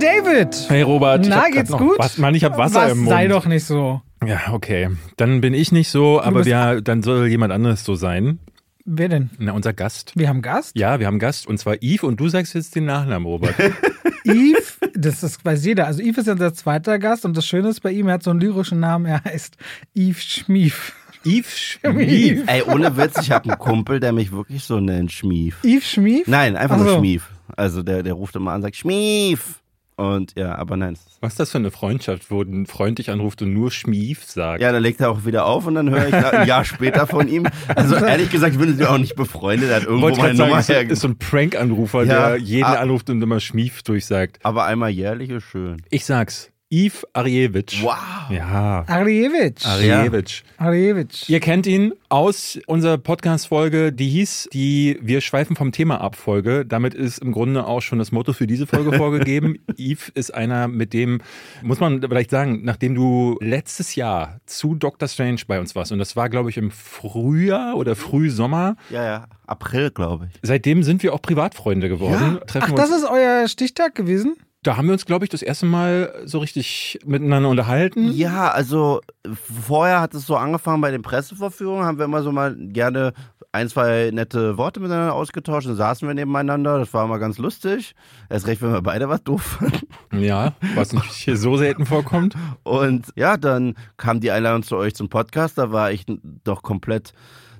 David! Hey Robert, Na, geht's gut? Was, Mann, ich hab Wasser Was, im Mund. sei doch nicht so. Ja, okay. Dann bin ich nicht so, aber wir, dann soll jemand anderes so sein. Wer denn? Na, unser Gast. Wir haben Gast? Ja, wir haben einen Gast und zwar Yves und du sagst jetzt den Nachnamen, Robert. Yves, das ist, weiß jeder. Also Yves ist ja unser zweiter Gast und das Schöne ist bei ihm, er hat so einen lyrischen Namen, er heißt Yves Schmief. Yves Schmief. Ey, ohne Witz, ich habe einen Kumpel, der mich wirklich so nennt, Schmief. Yves Schmief? Nein, einfach Ach nur. Schmief. Also der, der ruft immer an und sagt Schmief. Und ja, aber nein. Was ist das für eine Freundschaft, wo ein Freund dich anruft und nur Schmief sagt? Ja, dann legt er auch wieder auf und dann höre ich ein Jahr später von ihm. Also ehrlich gesagt, wir sind auch nicht befreundet. Er hat irgendwo Wollte meine sagen, Nummer ist, so- hergegeben. ist so ein Prank-Anrufer, Ja, der jeden ah. anruft und immer Schmief durchsagt. Aber einmal jährlich ist schön. Ich sag's. Yves Arievich. Wow. Ja. Arievich. Arievich. Arievich. Ihr kennt ihn aus unserer Podcast-Folge, die hieß die Wir schweifen vom Thema ab Folge. Damit ist im Grunde auch schon das Motto für diese Folge vorgegeben. Yves ist einer, mit dem, muss man vielleicht sagen, nachdem du letztes Jahr zu Doctor Strange bei uns warst, und das war, glaube ich, im Frühjahr oder Frühsommer, Ja, ja. April, glaube ich. seitdem sind wir auch Privatfreunde geworden. Treffen Ach, das ist euer Stichtag gewesen? Da haben wir uns, glaube ich, das erste Mal so richtig miteinander unterhalten. Ja, also vorher hat es so angefangen bei den Presseverführungen, haben wir immer so mal gerne ein, zwei nette Worte miteinander ausgetauscht, dann saßen wir nebeneinander, das war immer ganz lustig. Erst recht, wenn wir beide was doof fanden. Ja, was nicht hier so selten vorkommt. Und ja, dann kam die Einladung zu euch zum Podcast, da war ich doch komplett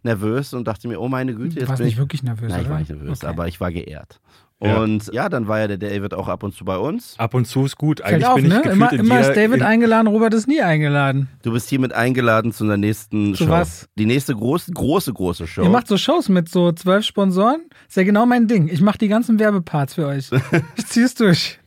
nervös und dachte mir, oh meine Güte, Du jetzt warst bin nicht ich... wirklich nervös, Nein, ich war nicht nervös, Okay. aber ich war geehrt. Und ja, dann war ja der David auch ab und zu bei uns. Ab und zu ist gut. Eigentlich auf, bin ich ne? Immer, in immer ist David in, eingeladen, Robert ist nie eingeladen. Du bist hiermit eingeladen zu der nächsten Zu Show. was? Die nächste große, große, große Show. Ihr macht so Shows mit so zwölf Sponsoren. Ist ja genau mein Ding. Ich mache die ganzen Werbeparts für euch. Ich zieh's durch.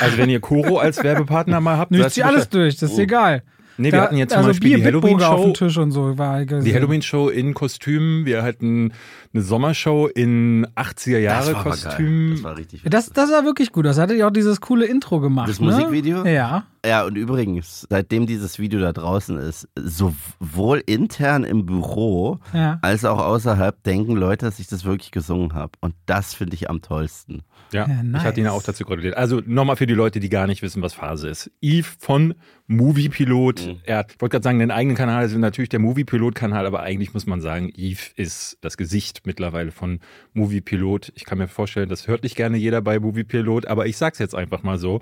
Also wenn ihr Koro als Werbepartner mal habt, ich zieh alles durch, das ist egal. Nee, wir Da- hatten jetzt zum also Beispiel Bier, die Bitburger auf dem Halloween-Show. Tisch und so. War Die. Halloween-Show in Kostümen. Wir hatten eine Sommershow in 80er Jahre das war aber Kostümen. Geil. Das war richtig Das, das war wirklich gut. Das hattet ihr auch dieses coole Intro gemacht. Das ne? Musikvideo? Ja. Ja, und übrigens, seitdem dieses Video da draußen ist, sowohl intern im Büro Ja. als auch außerhalb denken Leute, dass ich das wirklich gesungen habe. Und das finde ich am tollsten. Ja, Ja, nice. ich hatte ihn auch dazu gratuliert. Also nochmal für die Leute, die gar nicht wissen, was Phase ist. Yves von Moviepilot. Mhm. Er wollte gerade sagen, den eigenen Kanal ist natürlich der Moviepilot-Kanal, aber eigentlich muss man sagen, Yves ist das Gesicht mittlerweile von Moviepilot. Ich kann mir vorstellen, das hört nicht gerne jeder bei Moviepilot, aber ich sag's jetzt einfach mal so.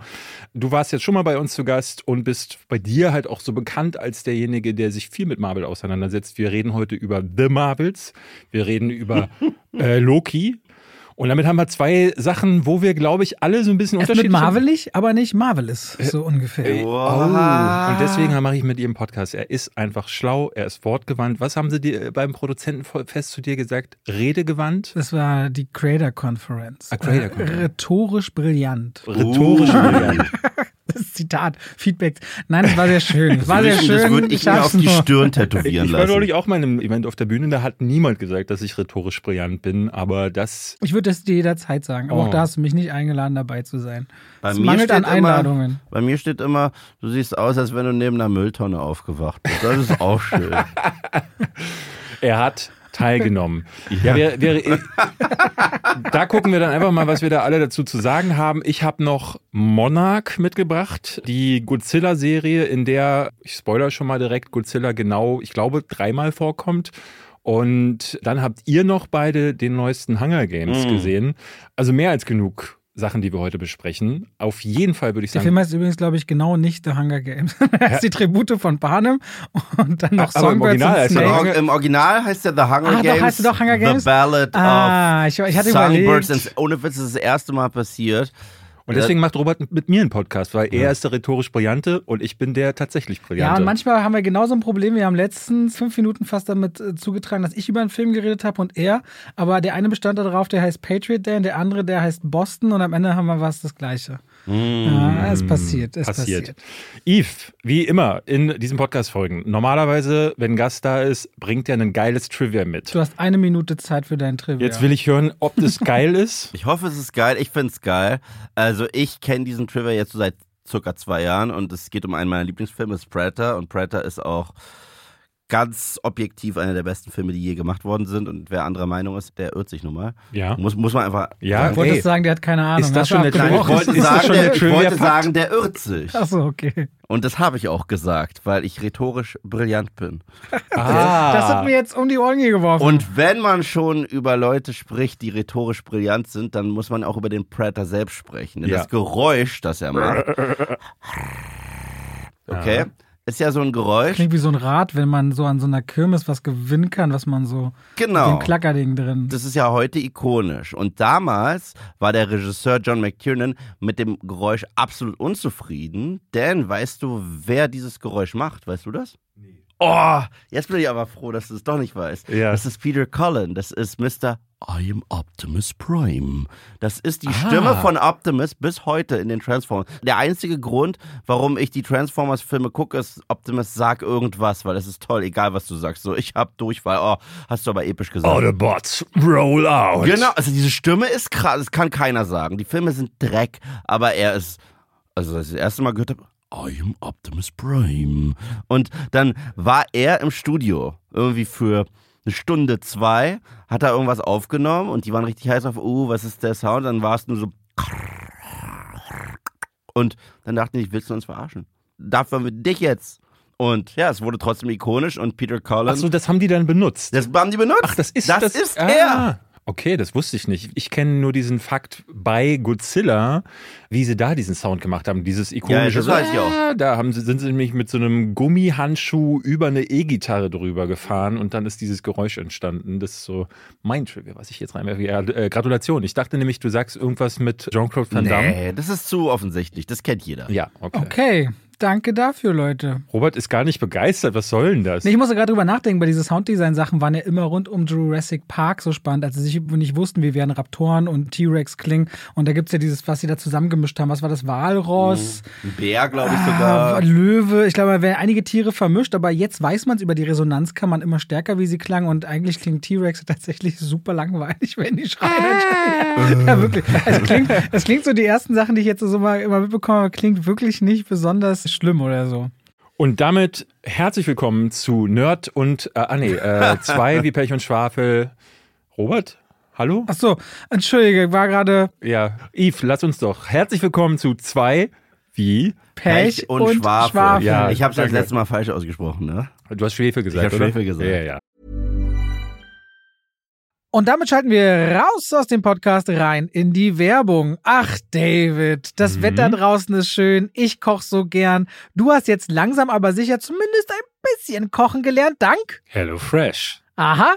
Du warst jetzt schon mal bei uns zu Gast und bist bei dir halt auch so bekannt als derjenige, der sich viel mit Marvel auseinandersetzt. Wir reden heute über The Marvels. Wir reden über äh, Loki. Und damit haben wir zwei Sachen, wo wir, glaube ich, alle so ein bisschen unterschiedlich marvelig, aber nicht marvelous, so ungefähr. Oh. Und deswegen mache ich mit ihm Podcast. Er ist einfach schlau, er ist wortgewandt. Was haben sie dir äh, beim Produzentenfest zu dir gesagt? Redegewandt? Das war die Creator Conference. Ah, Creator Äh, Conference. Rhetorisch brillant. Rhetorisch brillant. Das Zitat, Feedback. Nein, es war sehr schön. Es war sehr das schön. würde ich mir hab's auf die Stirn Ich, tätowieren ich war lassen. neulich auch mal in einem Event auf der Bühne, da hat niemand gesagt, dass ich rhetorisch brillant bin, aber das. Ich würde das dir jederzeit sagen, aber Oh. auch da hast du mich nicht eingeladen, dabei zu sein. Bei es mir mangelt an steht immer- Einladungen. Bei mir steht immer, du siehst aus, als wenn du neben einer Mülltonne aufgewacht bist. Das ist auch schön. Er hat teilgenommen. Ja, wir, wir, da gucken wir dann einfach mal, was wir da alle dazu zu sagen haben. Ich habe noch Monarch mitgebracht, die Godzilla-Serie, in der, ich spoiler schon mal direkt, Godzilla genau, ich glaube, dreimal vorkommt. Und dann habt ihr noch beide den neuesten Hunger Games Mm. gesehen. Also mehr als genug Sachen, die wir heute besprechen. Auf jeden Fall würde ich Der sagen. Film heißt übrigens, glaube ich, genau nicht The Hunger Games. Er heißt die Tribute von Panem und dann noch Aber im Songbirds Original und heißt er Im, Im Original heißt der The Hunger Ah, doch, Games. heißt er doch Hunger Games? The Ballad Ah, of ich, ich hatte Songbirds. überlegt. and- Ohne Witz, das ist das erste Mal passiert. Und deswegen macht Robert mit mir einen Podcast, weil er ist der rhetorisch Brillante und ich bin der tatsächlich Brillante. Ja, und manchmal haben wir genauso ein Problem. Wir haben letztens fünf Minuten fast damit äh, zugetragen, dass ich über einen Film geredet habe und er. Aber der eine bestand darauf, der heißt Patriot Day und der andere, der heißt Boston und am Ende haben wir was das Gleiche. Ja, es passiert, es passiert. passiert. Yves, wie immer in diesen Podcast-Folgen, normalerweise, wenn ein Gast da ist, bringt er ein geiles Trivia mit. Du hast eine Minute Zeit für dein Trivia. Jetzt will ich hören, ob das geil ist. Ich hoffe, es ist geil. Ich finde es geil. Also ich kenne diesen Trivia jetzt so seit circa zwei Jahren und es geht um einen meiner Lieblingsfilme, ist Predator und Predator ist auch ganz objektiv einer der besten Filme, die je gemacht worden sind. Und wer anderer Meinung ist, der irrt sich nun mal. Ja. Muss, muss man einfach. Ja, wolltest ey. sagen, der hat keine Ahnung. Ist das schon eine Nein, ich wollte, Ist das sagen, schon der ich wollte sagen, der irrt sich. Achso, okay. Und das habe ich auch gesagt, weil ich rhetorisch brillant bin. Ah. Das hat mir jetzt um die Ohren geworfen. Und wenn man schon über Leute spricht, die rhetorisch brillant sind, dann muss man auch über den Predator selbst sprechen. Denn Ja. das Geräusch, das er macht, okay, ist ja so ein Geräusch. Klingt wie so ein Rad, wenn man so an so einer Kirmes was gewinnen kann, was man so Genau. den Klackerding drin. Das ist ja heute ikonisch. Und damals war der Regisseur John McTiernan mit dem Geräusch absolut unzufrieden. Denn weißt du, wer dieses Geräusch macht? Weißt du das? Oh, jetzt bin ich aber froh, dass du es doch nicht weißt. Ja. Das ist Peter Cullen. Das ist Mr. I am Optimus Prime. Das ist die Ah. Stimme von Optimus bis heute in den Transformers. Der einzige Grund, warum ich die Transformers-Filme gucke, ist Optimus sag irgendwas, weil das ist toll, egal was du sagst. So, ich hab Durchfall. Oh, hast du aber episch gesagt. Autobots, roll out. Genau, also diese Stimme ist krass, das kann keiner sagen. Die Filme sind Dreck, aber er ist, also als ich das erste Mal gehört habe, I am Optimus Prime. Und dann war er im Studio, irgendwie für eine Stunde, zwei, hat er irgendwas aufgenommen und die waren richtig heiß auf, uh, was ist der Sound? Dann war es nur so. Und dann dachten die, willst du uns verarschen? Dafür wir dich jetzt. Und ja, es wurde trotzdem ikonisch und Peter Cullen. Achso, das haben die dann benutzt. das haben die benutzt. Ach, das ist das, das ist ah. er. Okay, das wusste ich nicht. Ich kenne nur diesen Fakt bei Godzilla, wie sie da diesen Sound gemacht haben. Dieses ikonische. das weiß ich auch. Ah, Da haben sie, sind sie nämlich mit so einem Gummihandschuh über eine E-Gitarre drüber gefahren und dann ist dieses Geräusch entstanden. Das ist so mein Trivia, was ich jetzt reinwerfe. Ja, äh, Gratulation. Ich dachte nämlich, du sagst irgendwas mit Jean-Claude Van Damme. Nee, das ist zu offensichtlich. Das kennt jeder. Ja, okay. Okay, danke dafür, Leute. Robert ist gar nicht begeistert. Was soll denn das? Nee, ich musste gerade drüber nachdenken, weil diese Sounddesign-Sachen waren ja immer rund um Jurassic Park so spannend, als sie sich nicht wussten, wie werden Raptoren und T-Rex klingen. Und da gibt's ja dieses, was sie da zusammengemischt haben. Was war das? Walross? Ein Bär, glaube ich Ah, sogar. Löwe, ich glaube, da werden einige Tiere vermischt, aber jetzt weiß man es über die Resonanz, kann man immer stärker, wie sie klangen und eigentlich klingt T-Rex tatsächlich super langweilig, wenn die schreien. ja, ja, wirklich. Es klingt, es klingt so, die ersten Sachen, die ich jetzt so mal immer mitbekommen habe, klingt wirklich nicht besonders schlimm oder so. Und damit herzlich willkommen zu Nerd und, äh, ah nee, äh, zwei wie Pech und Schwafel. Robert? Hallo? Ach so, entschuldige, war gerade Ja, Yves, lass uns doch. Herzlich willkommen zu zwei wie. Pech, und, Schwafel. Schwafel. Ja. Ich habe es das letzte Mal falsch ausgesprochen, ne? Du hast Schwefel gesagt, Ich hab oder? Schwefel gesagt. Ja, ja. Und damit schalten wir raus aus dem Podcast rein in die Werbung. Ach, David, das Mhm. Wetter draußen ist schön. Ich koch so gern. Du hast jetzt langsam aber sicher zumindest ein bisschen kochen gelernt. Dank. Hello Fresh. Aha.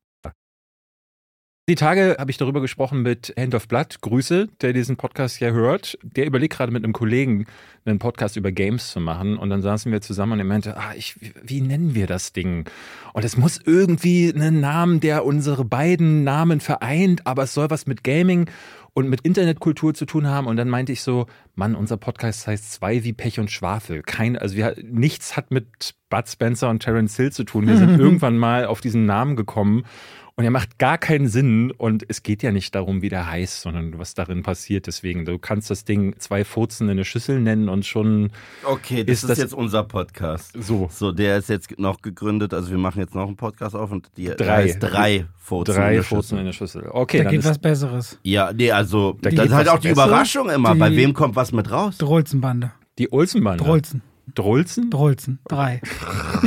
Die Tage habe ich darüber gesprochen mit Hand of Blood, Grüße, der diesen Podcast ja hört. Der überlegt gerade mit einem Kollegen einen Podcast über Games zu machen. Und dann saßen wir zusammen und er meinte, ah, ich, wie nennen wir das Ding? Und es muss irgendwie einen Namen, der unsere beiden Namen vereint, aber es soll was mit Gaming und mit Internetkultur zu tun haben. Und dann meinte ich so, Mann, unser Podcast heißt zwei wie Pech und Schwafel. Kein, also wir, nichts hat mit Bud Spencer und Terence Hill zu tun. Wir sind irgendwann mal auf diesen Namen gekommen. Und er macht gar keinen Sinn und es geht ja nicht darum, wie der heißt, sondern was darin passiert. Deswegen, du kannst das Ding zwei Furzen in eine Schüssel nennen und schon Okay, das Ist ist, das- jetzt unser Podcast. so. So, der ist jetzt noch gegründet. Also wir machen jetzt noch einen Podcast auf und die Drei. heißt drei Furzen. in Drei der Furzen Schüssel. in eine Schüssel. Okay, Da dann geht ist was Besseres. Ja, nee, also Da das geht ist halt auch die besser. Überraschung immer. Die- Bei wem kommt was mit raus? Drolzenbande. die Olsenbande. Drolzen. Drolzen? Drolzen. Drei.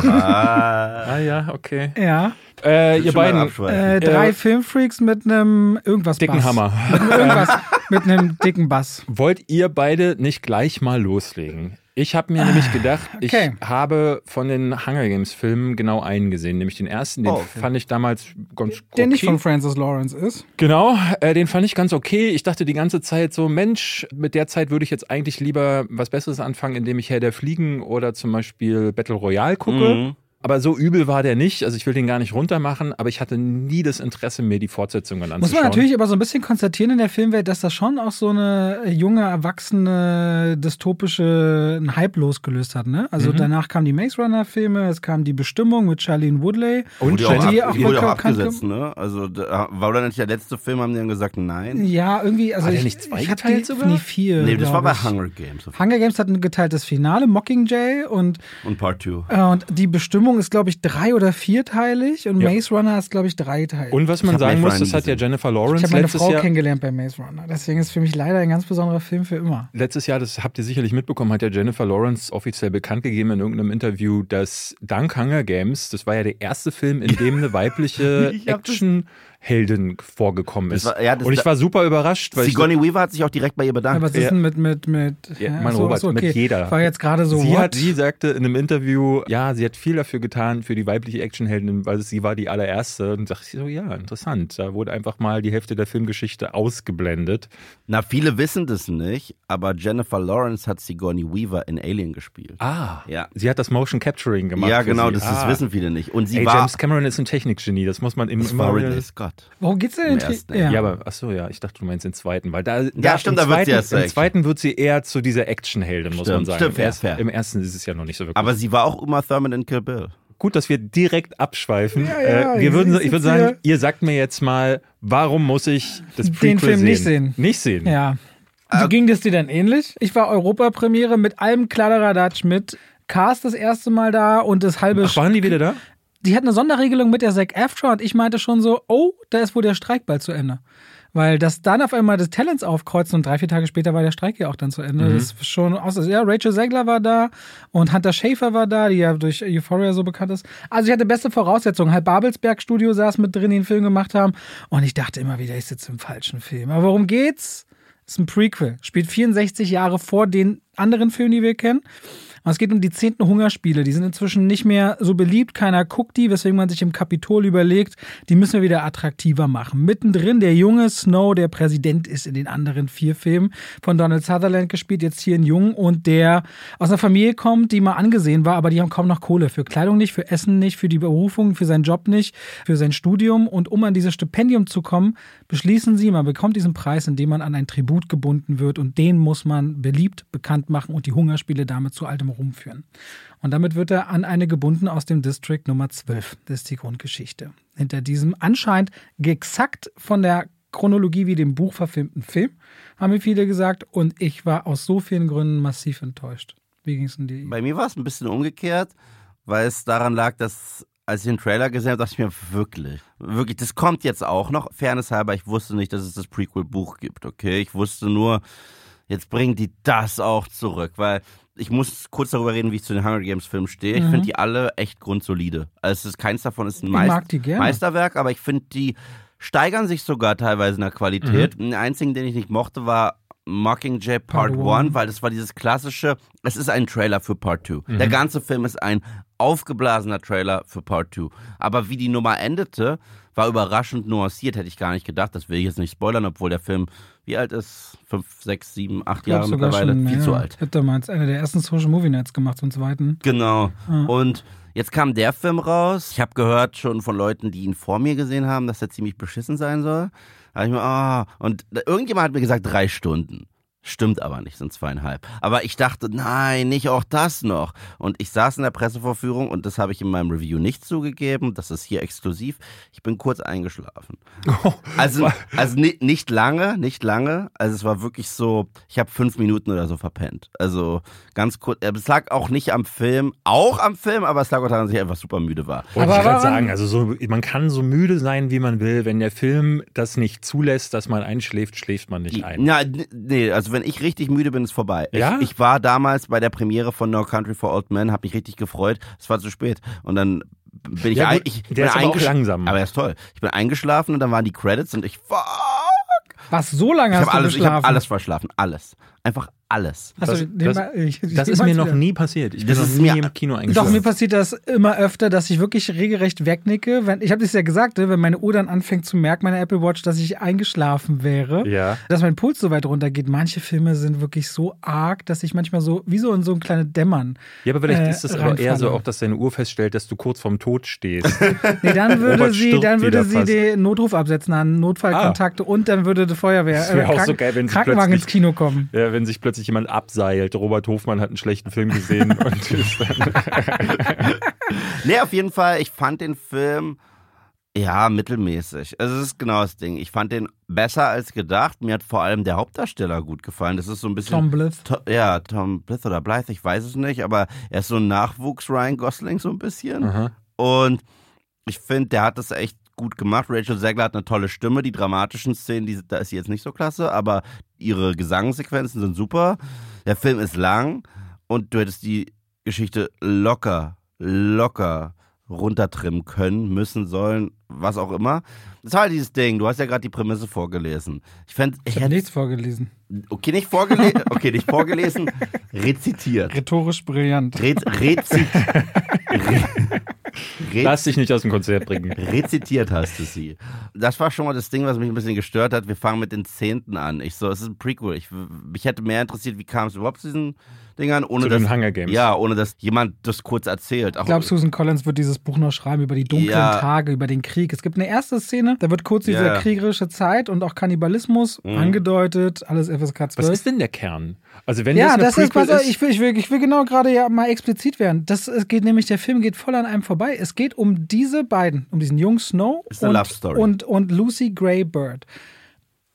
Ah, Ah ja, okay. Ja. Äh, ihr beiden, abschweifen. Äh, drei Äh, Filmfreaks mit einem irgendwas dicken Bass. Hammer. Mit einem irgendwas. mit einem dicken Bass. Wollt ihr beide nicht gleich mal loslegen? Ich habe mir nämlich gedacht, okay. ich habe von den Hunger Games Filmen genau einen gesehen, nämlich den ersten, den Oh, okay. fand ich damals ganz Der okay. nicht von Francis Lawrence ist. Genau, äh, den fand ich ganz okay. Ich dachte die ganze Zeit so, Mensch, mit der Zeit würde ich jetzt eigentlich lieber was Besseres anfangen, indem ich Herr der Fliegen oder zum Beispiel Battle Royale gucke. Mhm. Aber so übel war der nicht. Also ich will den gar nicht runter machen, aber ich hatte nie das Interesse, mir die Fortsetzungen anzuschauen. Muss man natürlich aber so ein bisschen konstatieren in der Filmwelt, dass das schon auch so eine junge, erwachsene, dystopische einen Hype losgelöst hat. Ne? Also Mhm. danach kamen die Maze Runner-Filme, es kam die Bestimmung mit Charlene Woodley. Und Wurde ja auch, die ab, auch wurde auch abgesetzt, ne? Also da, war oder nicht der letzte Film, haben die dann gesagt, nein. Ja, irgendwie. Also War der ich, nicht ich hab zweigeteilt die, sogar? Nie vier. Nee, das war bei ich. Hunger Games Hunger Games hat ein geteiltes Finale, Mockingjay und, und Part 2. äh, und die Bestimmung ist, glaube ich, drei- oder vierteilig und Ja. Maze Runner ist, glaube ich, dreiteilig. Und was Ich man sagen muss, das hat ja. Jennifer ich Lawrence habe meine letztes Frau Jahr. kennengelernt bei Maze Runner. Deswegen ist für mich leider ein ganz besonderer Film für immer. Letztes Jahr, das habt ihr sicherlich mitbekommen, hat ja Jennifer Lawrence offiziell bekannt gegeben in irgendeinem Interview, dass dank Hunger Games, das war ja der erste Film, in dem eine weibliche Ich Actionheldin vorgekommen ist. War- ja, Und ich war super überrascht, weil ich Sigourney Weaver hat sich auch direkt bei ihr Ja, bedankt. was ist Ja. denn mit, mit, mit. Ja, hä? mein so, Robert, so, okay. mit jeder. War jetzt gerade so, sie, what? hat, sie sagte in einem Interview, ja, sie hat viel dafür getan für die weibliche Actionheldin, weil sie war die allererste. Und dachte ich so, ja, interessant. Da wurde einfach mal die Hälfte der Filmgeschichte ausgeblendet. Na, viele wissen das nicht, aber Jennifer Lawrence hat Sigourney Weaver in Alien gespielt. Ah, Ja. sie hat das Motion Capturing gemacht. ja, genau, das, ah. wissen viele nicht. Und sie Ey, war, James Cameron ist ein Technikgenie, das muss man im das war immer Ridley wieder. Scott. Worum geht's denn in den ersten, Ja, ja. aber ach so, ja, ich dachte, du meinst den zweiten, weil da, Ja, stimmt, im da wird sie erst im zweiten wird sie eher zu dieser Actionheldin, muss man Stimmt, sagen. stimmt, Im, fair, ersten, fair. Im ersten ist es ja noch nicht so wirklich. Aber sie war auch Uma Thurman in Kill Bill. Gut, dass wir direkt abschweifen. Ja, ja, äh, ich wir würden, ich würde sagen, ihr sagt mir jetzt mal, warum muss ich das Den Prequel Film sehen? nicht sehen. Nicht sehen. Ja. Wie ging das dir denn ähnlich? Ich war Europapremiere mit allem Kladderadatsch mit Cast das erste Mal da und das halbe. Ach, waren die wieder da? Die hat eine Sonderregelung mit der Zac Efron und ich meinte schon so, oh, da ist wohl der Streik bald zu Ende. Weil das dann auf einmal des Talents aufkreuzt und drei, vier Tage später war der Streik ja auch dann zu Ende. Das ist schon aus. Ja, Rachel Zegler war da und Hunter Schafer war da, die ja durch Euphoria so bekannt ist. Also ich hatte beste Voraussetzungen. Halb Babelsberg Studio saß mit drin, die den Film gemacht haben. Und ich dachte immer wieder, ich sitze im falschen Film. Aber worum geht's? ist ein Prequel. Spielt 64 Jahre vor den anderen Filmen, die wir kennen. Und es geht um die zehnten Hungerspiele. Die sind inzwischen nicht mehr so beliebt. Keiner guckt die, weswegen man sich im Kapitol überlegt, die müssen wir wieder attraktiver machen. Mittendrin der junge Snow, der Präsident ist in den anderen vier Filmen, von Donald Sutherland gespielt, jetzt hier ein Jung und der aus einer Familie kommt, die mal angesehen war, aber die haben kaum noch Kohle. Für Kleidung nicht, für Essen nicht, für die Berufung, für seinen Job nicht, für sein Studium. Und um an dieses Stipendium zu kommen, beschließen sie, man bekommt diesen Preis, indem man an ein Tribut gebunden wird und den muss man beliebt bekannt machen und die Hungerspiele damit zu altem Ruhm führen. Und damit wird er an eine gebunden aus dem District Nummer 12. Das ist die Grundgeschichte. Hinter diesem anscheinend exakt von der Chronologie wie dem Buch verfilmten Film, haben mir viele gesagt. Und ich war aus so vielen Gründen massiv enttäuscht. Wie ging es denn dir? Bei mir war es ein bisschen umgekehrt, weil es daran lag, dass als ich den Trailer gesehen habe, dachte ich mir wirklich, wirklich, das kommt jetzt auch noch. Fairness halber, ich wusste nicht, dass es das Prequel-Buch gibt, okay? Ich wusste nur, jetzt bringen die das auch zurück, weil ich muss kurz darüber reden, wie ich zu den Hunger Games Filmen stehe. Ich Mhm. finde die alle echt grundsolide. Also es ist, keins davon ist ein Meist. Meisterwerk, aber ich finde, die steigern sich sogar teilweise in der Qualität. Mhm. Den einzigen, den ich nicht mochte, war Mockingjay Part Part 1, One. weil das war dieses klassische, es ist ein Trailer für Part 2. Der ganze Film ist ein aufgeblasener Trailer für Part 2. Aber wie die Nummer endete, war überraschend nuanciert, hätte ich gar nicht gedacht. Das will ich jetzt nicht spoilern, obwohl der Film, wie alt ist? Fünf, sechs, sieben, acht Ich Jahre mittlerweile. schon, Viel ja. zu alt. Hätte damals einer der ersten Social Movie Nights gemacht, zum zweiten. Genau. Ja. Und jetzt kam der Film raus. Ich habe gehört schon von Leuten, die ihn vor mir gesehen haben, dass er ziemlich beschissen sein soll. Da hab ich mir, ah, und irgendjemand hat mir gesagt, drei Stunden. Stimmt aber nicht, sind zweieinhalb. Aber ich dachte, nein, nicht auch das noch. Und ich saß in der Pressevorführung und das habe ich in meinem Review nicht zugegeben. Das ist hier exklusiv. Ich bin kurz eingeschlafen. Also, also ni- nicht lange, nicht lange. Also es war wirklich so, ich habe fünf Minuten oder so verpennt. Also ganz kurz. äh, Es lag auch nicht am Film, auch am Film, aber es lag auch daran, dass ich einfach super müde war. Wollte Aber ich gerade sagen, also so, man kann so müde sein, wie man will. Wenn der Film das nicht zulässt, dass man einschläft, schläft man nicht ein. Ja, nee, also wenn ich richtig müde bin, ist vorbei. Ja? Ich, ich war damals bei der Premiere von No Country for Old Men, habe mich richtig gefreut. Es war zu spät und dann bin ich, Ja, gut, ich der bin ist aber auch langsam. Aber er ist toll. Ich bin eingeschlafen und dann waren die Credits und ich fuck. Was, so lange Ich hast habe du alles, ich geschlafen? hab alles verschlafen, alles. Einfach alles. Das- den das- mal- ich- Das ist mir noch wieder. nie passiert. Ich bin Das noch ist nie mir- im Kino Doch, eingeschlafen. mir passiert das immer öfter, dass ich wirklich regelrecht wegnicke. Wenn, ich habe das ja gesagt, ne, wenn meine Uhr dann anfängt zu merken, meine Apple Watch, dass ich eingeschlafen wäre, Ja. dass mein Puls so weit runtergeht. Manche Filme sind wirklich so arg, dass ich manchmal so, wie so in so ein kleines Dämmern. Ja, aber vielleicht äh, ist es aber eher so auch, dass deine Uhr feststellt, dass du kurz vorm Tod stehst. Nee, dann würde sie, dann würde sie fast. den Notruf absetzen an Notfallkontakte und dann würde die Feuerwehr, Das wär auch so geil, Krankenwagen ins Kino kommen. ja, wenn sich plötzlich jemand abseilt. Robert Hofmann hat einen schlechten Film gesehen und ist dann Nee, auf jeden Fall, ich fand den Film ja mittelmäßig. Es ist genau das Ding. Ich fand den besser als gedacht. Mir hat vor allem der Hauptdarsteller gut gefallen. Das ist so ein bisschen. Tom Blyth. To ja, Tom Blyth oder Blythe, ich weiß es nicht, aber er ist so ein Nachwuchs Ryan Gosling so ein bisschen. Aha. Und ich finde, der hat das echt gut gemacht. Rachel Zegler hat eine tolle Stimme. Die dramatischen Szenen, die, da ist sie jetzt nicht so klasse, aber ihre Gesangssequenzen sind super. Der Film ist lang und du hättest die Geschichte locker, locker runtertrimmen können, müssen, sollen, was auch immer. Das war halt dieses Ding. Du hast ja gerade die Prämisse vorgelesen. Ich Ich ich habe hätte, nichts vorgelesen. okay, nicht vorgelesen, okay, nicht vorgelesen, rezitiert. Rhetorisch brillant. Rezit, re, rez, Lass dich nicht aus dem Konzert bringen. rezitiert hast du sie. Das war schon mal das Ding, was mich ein bisschen gestört hat. Wir fangen mit den Zehnten an. Ich so, es ist ein Prequel. Ich, mich hätte mehr interessiert, wie kam es überhaupt zu diesen Dingern, ohne Zu dass, Hunger Games. ja, ohne dass jemand das kurz erzählt. Auch, Ich glaube, Susan Collins wird dieses Buch noch schreiben über die dunklen Ja. Tage, über den Krieg. Es gibt eine erste Szene, da wird kurz diese Ja. kriegerische Zeit und auch Kannibalismus Mhm. angedeutet, alles FSK 12. Was ist denn der Kern? Also wenn ja, das das ist, ist, ich will, ich will, ich will genau gerade ja mal explizit werden. Das es geht nämlich, der Film geht voll an einem vorbei. Es geht um diese beiden, um diesen jungen Snow Ist eine und, Love Story. und, und Lucy Gray Bird.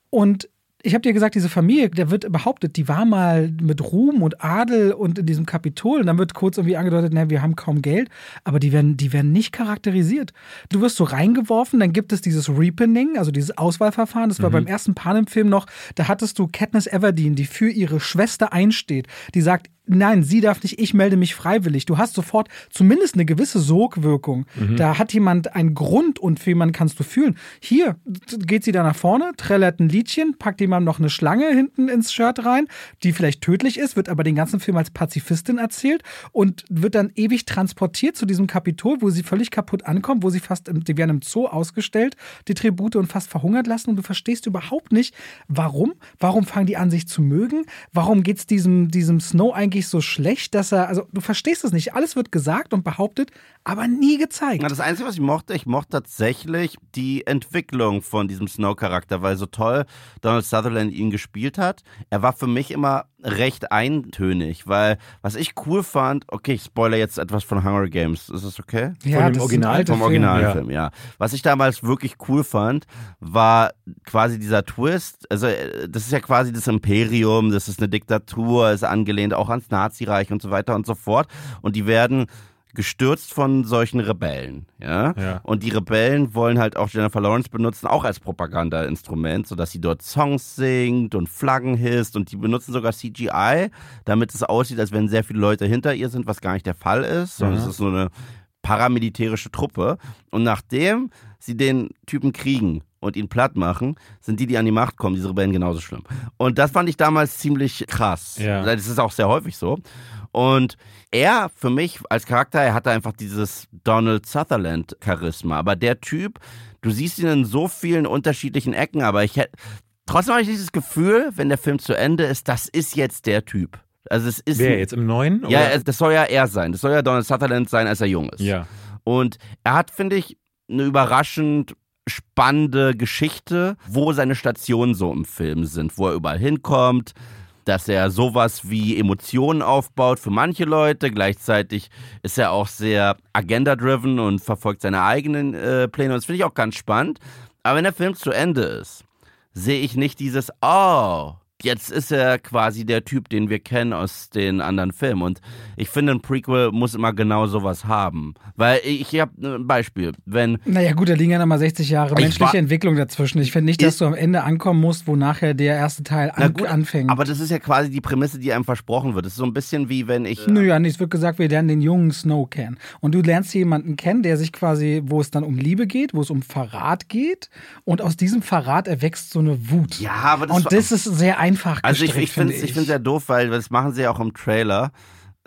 Und ich habe dir gesagt, diese Familie, der wird behauptet, die war mal mit Ruhm und Adel und in diesem Kapitol. Und dann wird kurz irgendwie angedeutet, na, wir haben kaum Geld, aber die werden, die werden nicht charakterisiert. Du wirst so reingeworfen, dann gibt es dieses Reapening, also dieses Auswahlverfahren. Das war beim ersten Panem-Film noch, da hattest du Katniss Everdeen, die für ihre Schwester einsteht, die sagt, Nein, sie darf nicht, ich melde mich freiwillig. Du hast sofort zumindest eine gewisse Sogwirkung. Da hat jemand einen Grund und für jemanden kannst du fühlen. Hier geht sie da nach vorne, trällert ein Liedchen, packt jemandem noch eine Schlange hinten ins Shirt rein, die vielleicht tödlich ist, wird aber den ganzen Film als Pazifistin erzählt und wird dann ewig transportiert zu diesem Kapitol, wo sie völlig kaputt ankommt, wo sie fast, im, die werden im Zoo ausgestellt, die Tribute und fast verhungert lassen und du verstehst überhaupt nicht, warum. Warum fangen die an, sich zu mögen? Warum geht's diesem, diesem Snow eigentlich so schlecht, dass er, also du verstehst es nicht. Alles wird gesagt und behauptet, aber nie gezeigt. Na, das Einzige, was ich mochte, ich mochte tatsächlich die Entwicklung von diesem Snow-Charakter, weil so toll Donald Sutherland ihn gespielt hat. Er war für mich immer recht eintönig, weil was ich cool fand, okay, ich spoilere jetzt etwas von Hunger Games, ist das okay? ja, dem ist ein Original- Vom Film. Originalfilm, ja. Was ich damals wirklich cool fand, war quasi dieser Twist. Also, äh, das ist ja quasi das Imperium, das ist eine Diktatur, ist angelehnt auch ans Nazireich und so weiter und so fort. Und die werden gestürzt von solchen Rebellen, ja? Ja. Und die Rebellen wollen halt auch Jennifer Lawrence benutzen, auch als Propagandainstrument, sodass sie dort Songs singt und Flaggen hisst und die benutzen sogar CGI, damit es aussieht, als wenn sehr viele Leute hinter ihr sind, was gar nicht der Fall ist, sondern Mhm. es ist so eine paramilitärische Truppe. Und nachdem sie den Typen kriegen und ihn platt machen, sind die, die an die Macht kommen, diese Rebellen genauso schlimm. Und das fand ich damals ziemlich krass. Ja. Das ist auch sehr häufig so. Und er, für mich als Charakter, er hatte einfach dieses Donald Sutherland-Charisma. Aber der Typ, du siehst ihn in so vielen unterschiedlichen Ecken, aber ich hätte, trotzdem habe ich dieses Gefühl, wenn der Film zu Ende ist, das ist jetzt der Typ. Also es ist. Wer jetzt im neuen? Ja, oder? es- das soll ja er sein. Das soll ja Donald Sutherland sein, als er jung ist. ja. Und er hat, finde ich, eine überraschend spannende Geschichte, wo seine Stationen so im Film sind, wo er überall hinkommt, dass er sowas wie Emotionen aufbaut für manche Leute. Gleichzeitig ist er auch sehr agenda-driven und verfolgt seine eigenen äh, Pläne. Und das finde ich auch ganz spannend. Aber wenn der Film zu Ende ist, sehe ich nicht dieses, oh, jetzt ist er quasi der Typ, den wir kennen aus den anderen Filmen. Und ich finde, ein Prequel muss immer genau sowas haben. Weil ich, habe ein Beispiel. Wenn Naja, gut, da liegen ja nochmal 60 Jahre Ich menschliche Entwicklung dazwischen. Ich finde nicht, dass du am Ende ankommen musst, wo nachher der erste Teil an, gut, anfängt. Aber das ist ja quasi die Prämisse, die einem versprochen wird. Das ist so ein bisschen wie wenn ich. Nö, ja, nicht. Es wird gesagt, wir lernen den jungen Snow kennen. Und du lernst jemanden kennen, der sich quasi, wo es dann um Liebe geht, wo es um Verrat geht. Und aus diesem Verrat erwächst so eine Wut. Ja, aber das Und das ist sehr einfach Also ich, gestrickt, ich finde ich find's sehr doof, weil das machen sie ja auch im Trailer.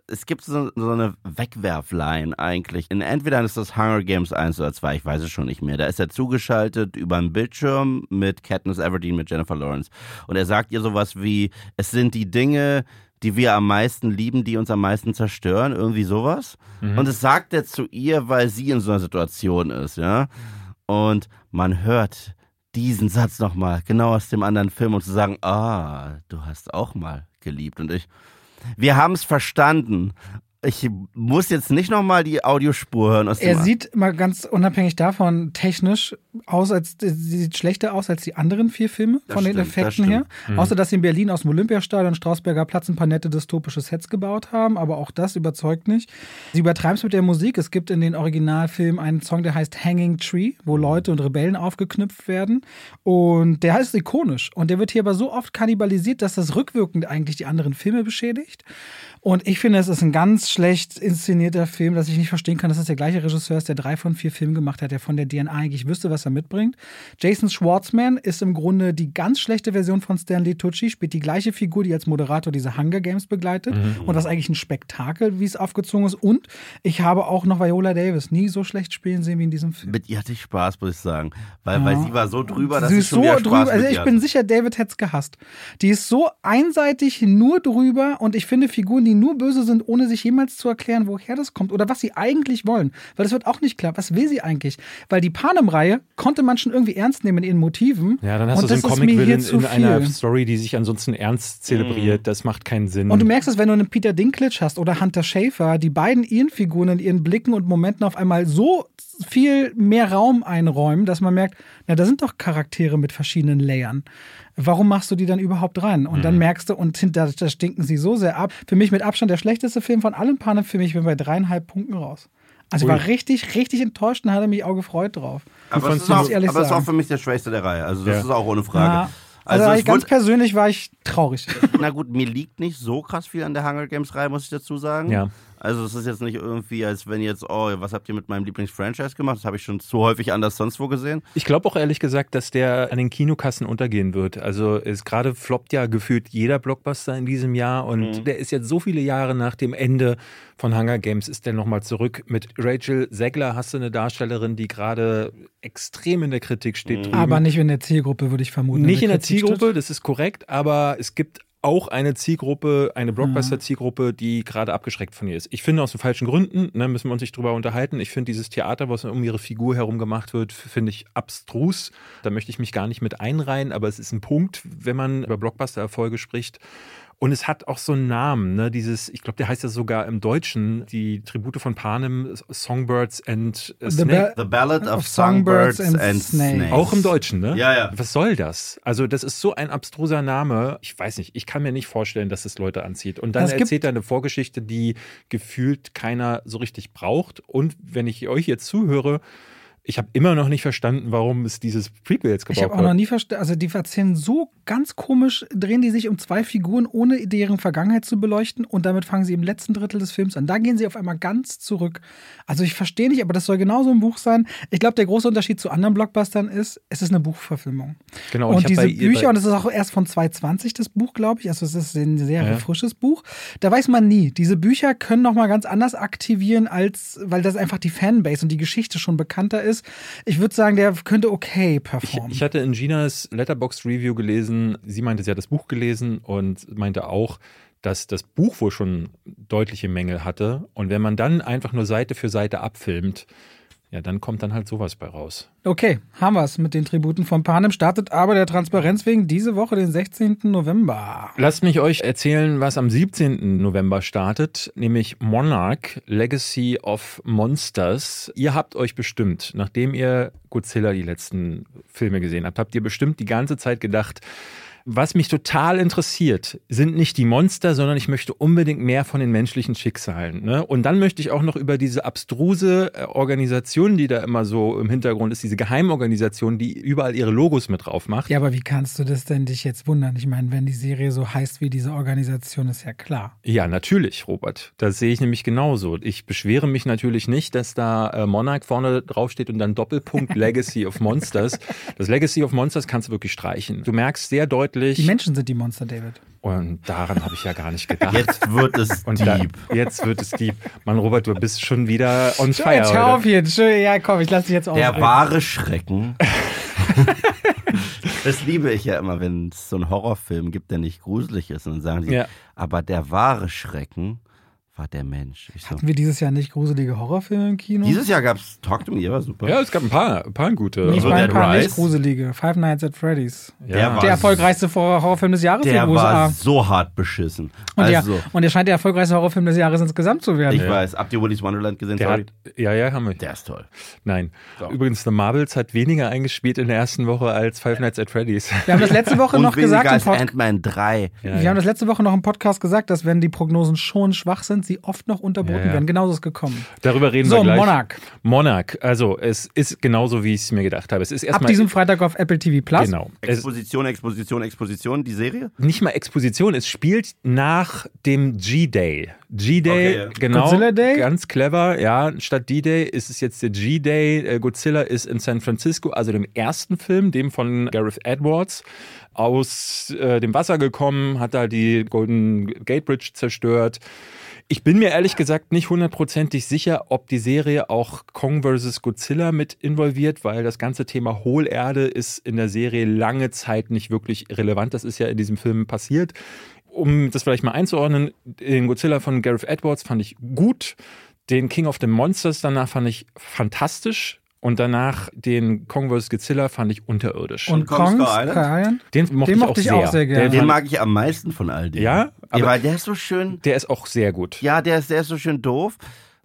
Es gibt so, so eine Wegwerfline eigentlich. In, entweder ist das Hunger Games 1 oder 2, ich weiß es schon nicht mehr. Da ist er zugeschaltet über einen Bildschirm mit Katniss Everdeen, mit Jennifer Lawrence. Und er sagt ihr sowas wie, es sind die Dinge, die wir am meisten lieben, die uns am meisten zerstören, irgendwie sowas. Und es sagt er zu ihr, weil sie in so einer Situation ist, ja. Und man hört diesen Satz nochmal, genau aus dem anderen Film und zu sagen, ah, du hast auch mal geliebt. Und ich, wir haben es verstanden. Ich muss jetzt nicht nochmal die Audiospur hören aus Er dem sieht mal ganz unabhängig davon technisch aus, als sieht schlechter aus als die anderen vier Filme Das von den stimmt, das Effekten her. Mhm. Außer dass sie in Berlin aus dem Olympiastadion Strausberger Platz ein paar nette dystopische Sets gebaut haben, aber auch das überzeugt nicht. Sie übertreiben es mit der Musik. Es gibt in den Originalfilmen einen Song, der heißt Hanging Tree, wo Leute und Rebellen aufgeknüpft werden. Und der heißt ikonisch. Und der wird hier aber so oft kannibalisiert, dass das rückwirkend eigentlich die anderen Filme beschädigt. Und ich finde, es ist ein ganz schlecht inszenierter Film, dass ich nicht verstehen kann, dass es der gleiche Regisseur ist, der drei von vier Filmen gemacht hat, der von der DNA eigentlich wüsste, was er mitbringt. Jason Schwartzman ist im Grunde die ganz schlechte Version von Stanley Tucci, spielt die gleiche Figur, die als Moderator diese Hunger Games begleitet. Und das ist eigentlich ein Spektakel, wie es aufgezogen ist. Und ich habe auch noch Viola Davis nie so schlecht spielen sehen wie in diesem Film. Mit ihr hatte ich Spaß, muss ich sagen. Weil, weil sie war so drüber, dass Sie ich ist schon so drüber. Also ich bin sicher, David hätte es gehasst. Die ist so einseitig nur drüber und ich finde Figuren, die nur böse sind, ohne sich jemals zu erklären, woher das kommt oder was sie eigentlich wollen. Weil das wird auch nicht klar. Was will sie eigentlich? Weil die Panem-Reihe konnte man schon irgendwie ernst nehmen in ihren Motiven. Ja, dann hast und du so das einen Comic-Villain zu in einer. Story, die sich ansonsten ernst zelebriert. Das macht keinen Sinn. Und du merkst es, wenn du einen Peter Dinklage hast oder Hunter Schafer, die beiden ihren Figuren in ihren Blicken und Momenten auf einmal so viel mehr Raum einräumen, dass man merkt, na, da sind doch Charaktere mit verschiedenen Layern. Warum machst du die dann überhaupt rein? Und dann merkst du, und hinter, da stinken sie so sehr ab. Für mich mit Abstand der schlechteste Film von allen Panem für mich, ich bin bei dreieinhalb Punkten raus. Also ich Ui. war richtig, richtig enttäuscht und hatte mich auch gefreut drauf. aber es fandst ist, auch, ich aber ist auch für mich der schwächste der Reihe. Also das Ja. ist auch ohne Frage. Ja, also, Also, ganz persönlich war ich traurig. na gut, mir liegt nicht so krass viel an der Hunger Games Reihe, muss ich dazu sagen. Ja. Also es ist jetzt nicht irgendwie, als wenn jetzt, oh, was habt ihr mit meinem Lieblingsfranchise gemacht? Das habe ich schon zu häufig anders sonst wo gesehen. Ich glaube auch ehrlich gesagt, dass der an den Kinokassen untergehen wird. Also es gerade floppt ja gefühlt jeder Blockbuster in diesem Jahr und der ist jetzt so viele Jahre nach dem Ende von Hunger Games ist der nochmal zurück. Mit Rachel Zegler hast du eine Darstellerin, die gerade extrem in der Kritik steht. drüben. Aber nicht in der Zielgruppe, würde ich vermuten. Nicht in der Kritik Zielgruppe, steht. das ist korrekt, aber es gibt auch eine Zielgruppe, eine Blockbuster-Zielgruppe, die gerade abgeschreckt von ihr ist. Ich finde aus den falschen Gründen, ne, müssen wir uns nicht drüber unterhalten. Ich finde dieses Theater, was um ihre Figur herum gemacht wird, finde ich abstrus. Da möchte ich mich gar nicht mit einreihen, aber es ist ein Punkt, wenn man über Blockbuster-Erfolge spricht. Und es hat auch so einen Namen, ne? Dieses, ich glaube, der heißt ja sogar im Deutschen, die Tribute von Panem, Songbirds and äh, The Snake. The Ballad of, Of Songbirds Songbirds, and and, Snakes. Snakes. Auch im Deutschen, ne? Ja, ja. Was soll das? Also, das ist so ein abstruser Name. Ich weiß nicht, ich kann mir nicht vorstellen, dass es Leute anzieht. Und dann Es gibt- erzählt er eine Vorgeschichte, die gefühlt keiner so richtig braucht. Und wenn ich euch jetzt zuhöre, ich habe immer noch nicht verstanden, warum es dieses Prequel jetzt Ich gebaut habe auch noch nie verstanden, also die erzählen so ganz komisch, drehen die sich um zwei Figuren, ohne deren Vergangenheit zu beleuchten und damit fangen sie im letzten Drittel des Films an. Da gehen sie auf einmal ganz zurück. Also ich verstehe nicht, aber das soll genauso ein Buch sein. Ich glaube, der große Unterschied zu anderen Blockbustern ist, es ist eine Buchverfilmung. Genau, und und ich diese Bücher, und es ist auch erst von 2020 das Buch, glaube ich, also es ist ein sehr Ja. frisches Buch. Da weiß man nie. Diese Bücher können nochmal ganz anders aktivieren, als, weil das einfach die Fanbase und die Geschichte schon bekannter ist ist. Ich würde sagen, der könnte okay Ich, performen. ich hatte in Ginas Letterboxd Review gelesen, sie meinte, sie hat das Buch gelesen und meinte auch, dass das Buch wohl schon deutliche Mängel hatte. Und wenn man dann einfach nur Seite für Seite abfilmt, ja, dann kommt dann halt sowas bei raus. okay, haben wir's mit den Tributen von Panem. Startet aber der Transparenz wegen diese Woche, den 16. November. Lasst mich euch erzählen, was am 17. November startet, nämlich Monarch, Legacy of Monsters. Ihr habt euch bestimmt, nachdem ihr Godzilla die letzten Filme gesehen habt, habt ihr bestimmt die ganze Zeit gedacht, was mich total interessiert, sind nicht die Monster, sondern ich möchte unbedingt mehr von den menschlichen Schicksalen. Ne? Und dann möchte ich auch noch über diese abstruse äh, Organisation, die da immer so im Hintergrund ist, diese Geheimorganisation, die überall ihre Logos mit drauf macht. Ja, aber wie kannst du das denn dich jetzt wundern? Ich meine, wenn die Serie so heißt wie diese Organisation, ist ja klar. Ja, natürlich, Robert. Das sehe ich nämlich genauso. Ich beschwere mich natürlich nicht, dass da äh, Monarch vorne draufsteht und dann Doppelpunkt Legacy of Monsters. Das Legacy of Monsters kannst du wirklich streichen. Du merkst sehr deutlich, Die Menschen sind die Monster, David. und daran habe ich ja gar nicht gedacht. Jetzt wird es und da, deep. jetzt wird es deep. Mann, Robert, du bist schon wieder on fire. jetzt hör auf. Schön, Ja, komm, ich lass dich jetzt Der ausreden. wahre Schrecken. das liebe ich ja immer, wenn es so einen Horrorfilm gibt, der nicht gruselig ist. Und dann sagen die, Ja. aber der wahre Schrecken war der Mensch. Ich so, Hatten wir dieses Jahr nicht gruselige Horrorfilme im Kino? dieses Jahr gab es Talk to Me, der war super. Ja, es gab ein paar, ein paar gute. ich Also ein paar nicht Rise? gruselige. Five Nights at Freddy's. ja. der war- Der erfolgreichste Horrorfilm des Jahres in der den USA. war so hart beschissen. Und, also, der, und der scheint der erfolgreichste Horrorfilm des Jahres insgesamt zu werden. ich weiß, habt ihr Willy's Wonderland gesehen? der Sorry. hat, ja, ja, haben wir. Der ist toll. Nein. So. Übrigens, The Marvels hat weniger eingespielt in der ersten Woche als Five Nights at Freddy's. Wir haben das letzte Woche noch gesagt als. Ant-Man 3. Ja, Wir haben das letzte Woche noch im Podcast gesagt, dass wenn die Prognosen schon schwach sind, sie oft noch unterboten Ja, ja. werden. Genauso ist es gekommen. Darüber reden So, wir gleich. Monarch. Monarch. Also, es ist genauso, wie ich es mir gedacht habe. Es ist Ab erstmal. diesem Freitag auf Apple TV Plus. Genau. Exposition, Exposition, Exposition, die Serie? nicht mal Exposition, es spielt nach dem G-Day. G-Day, Okay, ja. genau. Godzilla Day? Ganz clever, ja. Statt D-Day ist es jetzt der G-Day. Äh, Godzilla ist in San Francisco, also dem ersten Film, dem von Gareth Edwards, aus äh, dem Wasser gekommen, hat da die Golden Gate Bridge zerstört. Ich bin mir ehrlich gesagt nicht hundertprozentig sicher, ob die Serie auch Kong vs. Godzilla mit involviert, weil das ganze Thema Hohlerde ist in der Serie lange Zeit nicht wirklich relevant. Das ist ja in diesem Film passiert. Um das vielleicht mal einzuordnen, den Godzilla von Gareth Edwards fand ich gut. Den King of the Monsters danach fand ich fantastisch. Und danach den Kong vs. Godzilla fand ich unterirdisch. Und Kong Kong, Island? Den mochte, den mochte ich ich auch auch sehr. sehr gerne. Den fand- mag ich am meisten von all denen. Ja, ja aber- weil der ist so schön. der ist auch sehr gut. Ja, der ist, der ist so schön doof.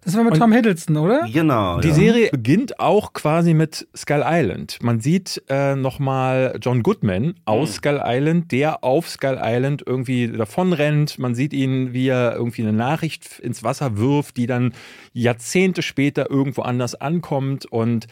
Das war mit Und- Tom Hiddleston, oder? Genau. Die ja. Serie beginnt auch quasi mit Skull Island. Man sieht äh, nochmal John Goodman aus Skull Island, der auf Skull Island irgendwie davonrennt. Man sieht ihn, wie er irgendwie eine Nachricht ins Wasser wirft, die dann Jahrzehnte später irgendwo anders ankommt und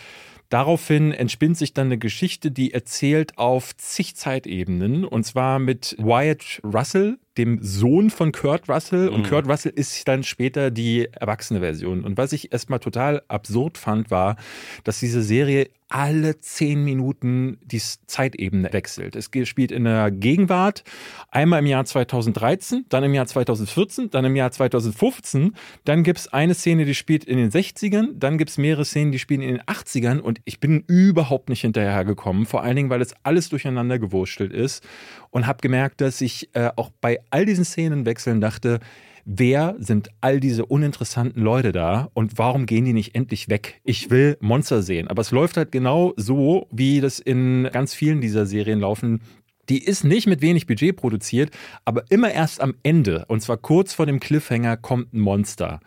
Daraufhin entspinnt sich dann eine Geschichte, die erzählt auf zig Zeitebenen und zwar mit Wyatt Russell, dem Sohn von Kurt Russell. Und Kurt Russell ist dann später die erwachsene Version. Und was ich erstmal total absurd fand, war, dass diese Serie alle zehn Minuten die Zeitebene wechselt. Es spielt in der Gegenwart, einmal im Jahr 2013, dann im Jahr 2014, dann im Jahr 2015. Dann gibt es eine Szene, die spielt in den 60ern, dann gibt es mehrere Szenen, die spielen in den 80ern und ich bin überhaupt nicht hinterhergekommen. Vor allen Dingen, weil es alles durcheinander gewurstelt ist und habe gemerkt, dass ich äh, auch bei all diesen Szenenwechseln dachte, wer sind all diese uninteressanten Leute da und warum gehen die nicht endlich weg? Ich will Monster sehen. Aber es läuft halt genau so, wie das in ganz vielen dieser Serien laufen. Die ist nicht mit wenig Budget produziert, aber immer erst am Ende, und zwar kurz vor dem Cliffhanger, kommt ein Monster.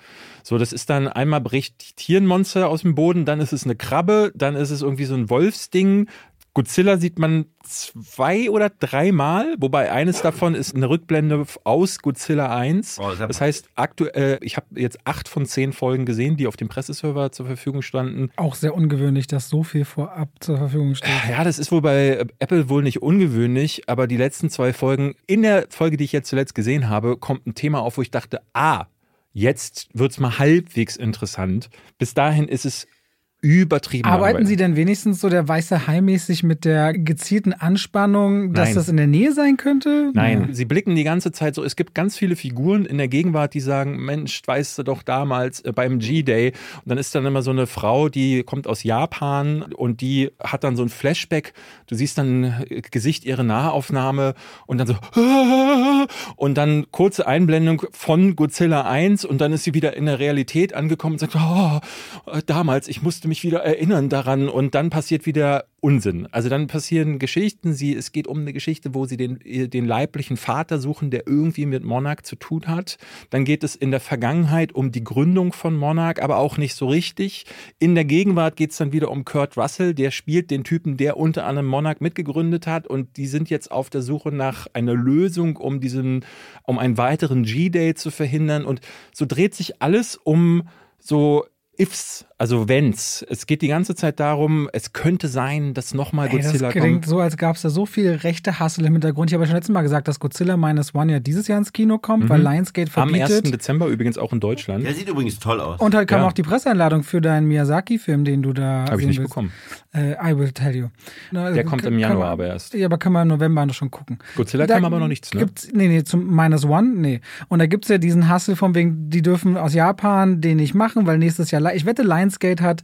So, das ist dann einmal bricht hier ein Monster aus dem Boden, dann ist es eine Krabbe, dann ist es irgendwie so ein Wolfsding, Godzilla sieht man zwei oder dreimal, wobei eines davon ist eine Rückblende aus Godzilla 1. Oh, das heißt, aktuell, ich habe jetzt acht von zehn Folgen gesehen, die auf dem Presseserver zur Verfügung standen. Auch sehr ungewöhnlich, dass so viel vorab zur Verfügung steht. Ja, das ist wohl bei Apple wohl nicht ungewöhnlich, aber die letzten zwei Folgen, in der Folge, die ich jetzt zuletzt gesehen habe, kommt ein Thema auf, wo ich dachte, ah, jetzt wird's mal halbwegs interessant. Bis dahin ist es übertrieben Arbeiten langweilig. Sie denn wenigstens so der weiße Hai mäßig mit der gezielten Anspannung, dass Nein. das in der Nähe sein könnte? Nein, sie blicken die ganze Zeit so. Es gibt ganz viele Figuren in der Gegenwart, die sagen: Mensch, weißt du doch damals äh, beim G-Day. Und dann ist dann immer so eine Frau, die kommt aus Japan und die hat dann so ein Flashback. Du siehst dann äh, Gesicht ihre Nahaufnahme und dann so und dann kurze Einblendung von Godzilla 1 und dann ist sie wieder in der Realität angekommen und sagt: oh, äh, damals, ich musste mich wieder erinnern daran und dann passiert wieder Unsinn. Also dann passieren Geschichten. Sie, es geht um eine Geschichte, wo sie den, den leiblichen Vater suchen, der irgendwie mit Monarch zu tun hat. Dann geht es in der Vergangenheit um die Gründung von Monarch, aber auch nicht so richtig. In der Gegenwart geht es dann wieder um Kurt Russell, der spielt den Typen, der unter anderem Monarch mitgegründet hat und die sind jetzt auf der Suche nach einer Lösung, um diesen, um einen weiteren G-Day zu verhindern. Und so dreht sich alles um so Ifs, also Wenns. Es geht die ganze Zeit darum, es könnte sein, dass nochmal Godzilla das klingt kommt. so, als gab es da so viel rechte Hassel im Hintergrund. Ich habe ja schon letztes Mal gesagt, dass Godzilla Minus One ja dieses Jahr ins Kino kommt, weil Lionsgate Mhm. Am 1. verbietet. Dezember übrigens auch in Deutschland. Der sieht übrigens toll aus. Und halt kam Ja. auch die Presseeinladung für deinen Miyazaki-Film, den du da Habe ich nicht willst. bekommen. Äh, I will tell you. Na, Der also, kommt im Januar man- aber erst. Ja, aber kann man im November noch schon gucken. Godzilla Da kam aber noch nichts, ne? Gibt's, nee, nee, zum Minus One, nee. Und da gibt's ja diesen Hassel von wegen, die dürfen aus Japan den nicht machen, weil nächstes Jahr, ich wette, Lionsgate hat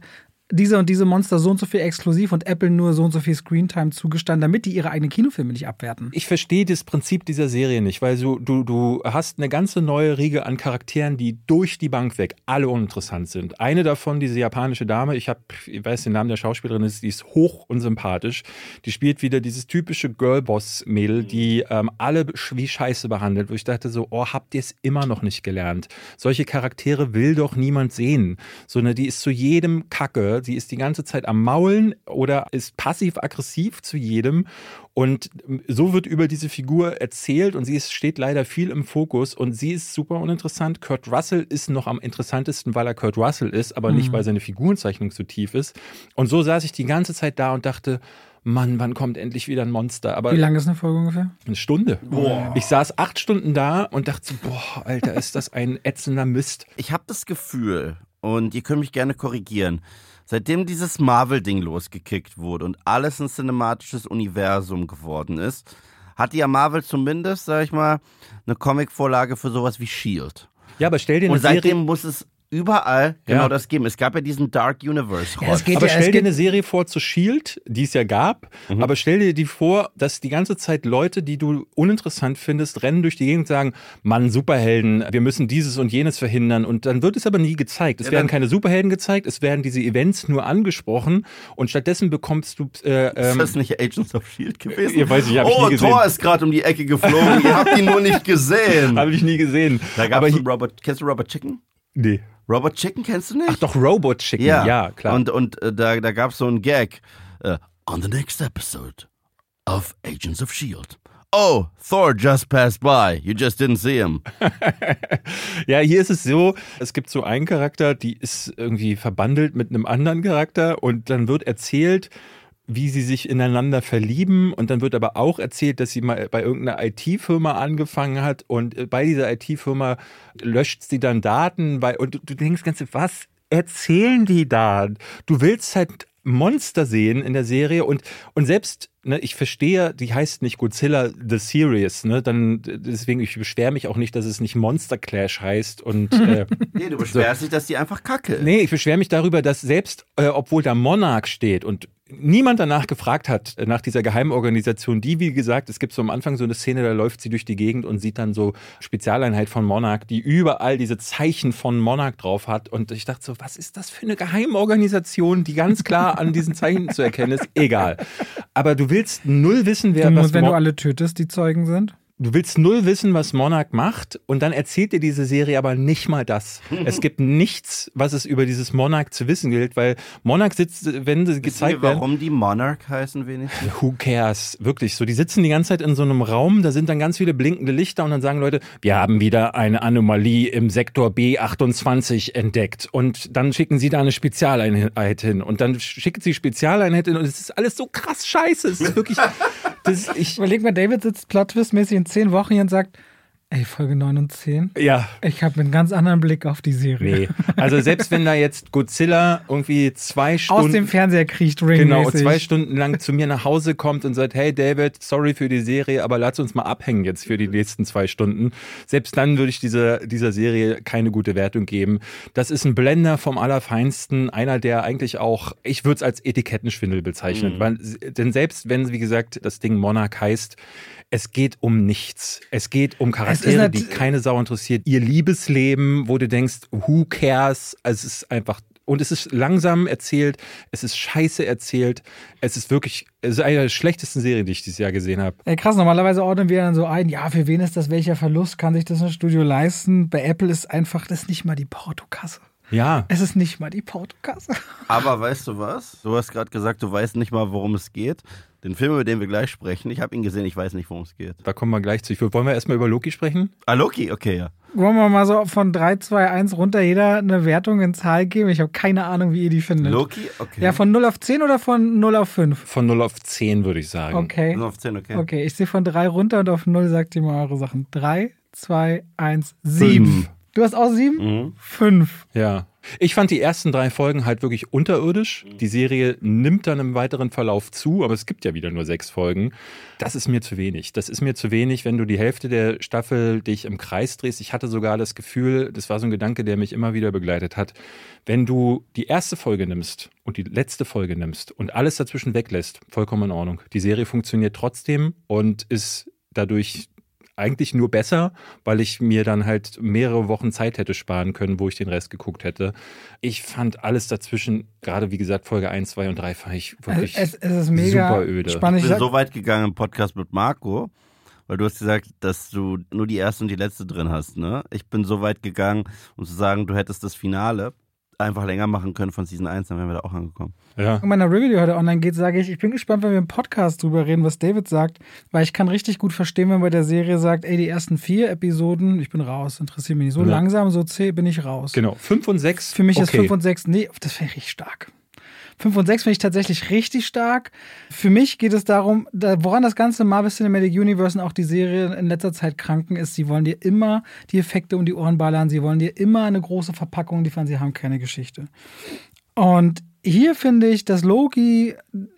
diese und diese Monster so und so viel exklusiv und Apple nur so und so viel Screentime zugestanden, damit die ihre eigenen Kinofilme nicht abwerten. Ich verstehe das Prinzip dieser Serie nicht, weil du, du, du hast eine ganze neue Riege an Charakteren, die durch die Bank weg alle uninteressant sind. Eine davon, diese japanische Dame, ich, hab, ich weiß den Namen der Schauspielerin, ist, die ist hoch unsympathisch. Die spielt wieder dieses typische Girlboss-Mädel, die ähm, alle wie Scheiße behandelt, wo ich dachte so, oh, habt ihr es immer noch nicht gelernt? Solche Charaktere will doch niemand sehen. So eine, die ist zu jedem Kacke, sie ist die ganze Zeit am Maulen oder ist passiv-aggressiv zu jedem. Und so wird über diese Figur erzählt und sie ist, steht leider viel im Fokus und sie ist super uninteressant. Kurt Russell ist noch am interessantesten, weil er Kurt Russell ist, aber nicht, weil seine Figurenzeichnung so tief ist. Und so saß ich die ganze Zeit da und dachte, Mann, wann kommt endlich wieder ein Monster? Aber Wie lang ist eine Folge ungefähr? eine Stunde. Ich saß acht Stunden da und dachte boah, Alter, ist das ein ätzender Mist. Ich habe das Gefühl, und ihr könnt mich gerne korrigieren, seitdem dieses Marvel-Ding losgekickt wurde und alles ein cinematisches Universum geworden ist, hat ja Marvel zumindest, sag ich mal, eine Comicvorlage für sowas wie Shield. Ja, aber stell dir eine Und seitdem Serie, muss es überall genau Ja. das geben. Es gab ja diesen Dark Universe. Ja, es geht aber ja, stell es dir geht, eine Serie vor zu Shield, die es ja gab, Mhm. aber stell dir die vor, dass die ganze Zeit Leute, die du uninteressant findest, rennen durch die Gegend und sagen, Mann, Superhelden, wir müssen dieses und jenes verhindern und dann wird es aber nie gezeigt. Es Ja, werden keine Superhelden gezeigt, es werden diese Events nur angesprochen und stattdessen bekommst du äh, Ist ähm, das nicht Agents of Shield gewesen? Ja, weiß ich, hab ich oh, nie gesehen. Thor ist gerade um die Ecke geflogen. Ihr habt ihn nur nicht gesehen. habe ich nie gesehen. Da hier, einen Robert. Kennst du Robert Chicken? nee. Robert Chicken kennst du nicht? Ach doch, Robot Chicken, ja, klar. Und, und äh, da, da gab es so einen Gag. Äh, on the next episode of Agents of S.H.I.E.L.D. Oh, Thor just passed by. You just didn't see him. Ja, hier ist es so, es gibt so einen Charakter, die ist irgendwie verbandelt mit einem anderen Charakter und dann wird erzählt, wie sie sich ineinander verlieben. Und dann wird aber auch erzählt, dass sie mal bei irgendeiner IT-Firma angefangen hat. Und äh, bei dieser IT-Firma löscht sie dann Daten, weil und du, du denkst ganz, was erzählen die da? Du willst halt Monster sehen in der Serie. Und und selbst ne, ich verstehe, die heißt nicht Godzilla the Series, ne, dann deswegen ich beschwere mich auch nicht, dass es nicht Monster Clash heißt und äh, Nee, du beschwerst dich, dass die einfach kacke ist. Nee, ich beschwere mich darüber, dass selbst, äh, obwohl da Monarch steht und niemand danach gefragt hat, äh, nach dieser Geheimorganisation, die, wie gesagt, es gibt so am Anfang so eine Szene, da läuft sie durch die Gegend und sieht dann so Spezialeinheit von Monarch, die überall diese Zeichen von Monarch drauf hat. Und ich dachte so, was ist das für eine Geheimorganisation, die ganz klar an diesen Zeichen zu erkennen ist? Egal. Aber du willst null wissen, wer Dann was muss, wenn Mon- du alle tötest, die Zeugen sind. Du willst null wissen, was Monarch macht und dann erzählt dir diese Serie aber nicht mal das. es gibt nichts, was es über dieses Monarch zu wissen gilt, weil Monarch sitzt, wenn sie gezeigt werden, warum die Monarch heißen wenigstens? who cares? Wirklich so, die sitzen die ganze Zeit in so einem Raum, da sind dann ganz viele blinkende Lichter und dann sagen Leute, wir haben wieder eine Anomalie im Sektor B28 entdeckt und dann schicken sie da eine Spezialeinheit hin und dann schicken sie Spezialeinheit hin und es ist alles so krass scheiße. Es ist wirklich, das ich, Überleg mal, David sitzt plot-twist-mäßig in zehn Wochen hier und sagt, Ey, Folge 9 und 10. Ja, Ich habe einen ganz anderen Blick auf die Serie. nee. Also selbst wenn da jetzt Godzilla irgendwie zwei Stunden. Aus dem Fernseher kriecht Ring. Genau, zwei Stunden lang zu mir nach Hause kommt und sagt, hey David, sorry für die Serie, aber lass uns mal abhängen jetzt für die nächsten zwei Stunden. Selbst dann würde ich dieser, dieser Serie keine gute Wertung geben. Das ist ein Blender vom Allerfeinsten, einer, der eigentlich auch, ich würde es als Etikettenschwindel bezeichnen. Mhm. Weil, denn selbst wenn, wie gesagt, das Ding Monarch heißt, es geht um nichts. Es geht um Charaktere, die keine Sau interessiert. Ihr Liebesleben, wo du denkst, who cares? Also es ist einfach und es ist langsam erzählt, es ist scheiße erzählt, es ist wirklich, es ist eine der schlechtesten Serien, die ich dieses Jahr gesehen habe. Ey, krass, normalerweise ordnen wir dann so ein, ja, für wen ist das welcher Verlust? Kann sich das ein Studio leisten? Bei Apple ist einfach das ist nicht mal die Portokasse. Ja, Es ist nicht mal die Portokasse. Aber weißt du was? Du hast gerade gesagt, du weißt nicht mal, worum es geht. Den Film, über den wir gleich sprechen, ich habe ihn gesehen, ich weiß nicht, worum es geht. da kommen wir gleich zu. Ich, wollen wir erstmal über Loki sprechen? Ah, Loki, okay, ja. Wollen wir mal so von 3, 2, 1 runter jeder eine Wertung in Zahl geben? Ich habe keine Ahnung, wie ihr die findet. Loki, okay. Ja, von 0 auf 10 oder von 0 auf 5? Von 0 auf 10 würde ich sagen. Okay. Nur auf 10, okay. Okay, ich sehe von 3 runter und auf 0 sagt ihr mal eure Sachen. 3, 2, 1, 7. Fünf. Du hast auch 7? Mhm. 5. Ja. Ich fand die ersten drei Folgen halt wirklich unterirdisch. Die Serie nimmt dann im weiteren Verlauf zu, aber es gibt ja wieder nur sechs Folgen. Das ist mir zu wenig. Das ist mir zu wenig, wenn du die Hälfte der Staffel dich im Kreis drehst. Ich hatte sogar das Gefühl, das war so ein Gedanke, der mich immer wieder begleitet hat. Wenn du die erste Folge nimmst und die letzte Folge nimmst und alles dazwischen weglässt, vollkommen in Ordnung. Die Serie funktioniert trotzdem und ist dadurch eigentlich nur besser, weil ich mir dann halt mehrere Wochen Zeit hätte sparen können, wo ich den Rest geguckt hätte. Ich fand alles dazwischen, gerade wie gesagt, Folge 1, 2 und 3 fand ich wirklich Es, es ist mega super öde. spannend. Ich bin so weit gegangen im Podcast mit Marco, weil du hast gesagt, dass du nur die erste und die letzte drin hast, ne? Ich bin so weit gegangen, um zu sagen, du hättest das Finale einfach länger machen können von Season 1, dann wären wir da auch angekommen. ja. in meiner Review, die heute online geht, sage ich, ich bin gespannt, wenn wir im Podcast drüber reden, was David sagt, weil ich kann richtig gut verstehen, wenn man bei der Serie sagt, ey, die ersten vier Episoden, ich bin raus, interessiert mich nicht. So Ja. langsam, so zäh, bin ich raus. Genau, 5 und 6. Für mich ist okay. 5 und 6, nee, das finde ich richtig stark. 5 und 6 finde ich tatsächlich richtig stark. Für mich geht es darum, da, woran das ganze Marvel Cinematic Universe und auch die Serie in letzter Zeit kranken ist, sie wollen dir immer die Effekte um die Ohren ballern, sie wollen dir immer eine große Verpackung liefern, sie haben keine Geschichte. Und hier finde ich, dass Loki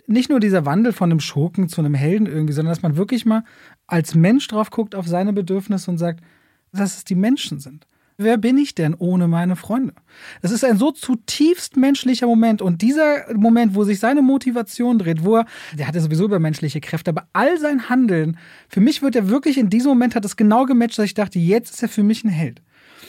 nicht nur dieser Wandel von einem Schurken zu einem Helden irgendwie, sondern dass man wirklich mal als Mensch drauf guckt auf seine Bedürfnisse und sagt, dass es die Menschen sind. Wer bin ich denn ohne meine Freunde? Das ist ein so zutiefst menschlicher Moment. Und dieser Moment, wo sich seine Motivation dreht, wo er, der hatte sowieso übermenschliche Kräfte, aber all sein Handeln, für mich wird er wirklich in diesem Moment hat es genau gematcht, dass ich dachte, jetzt ist er für mich ein Held.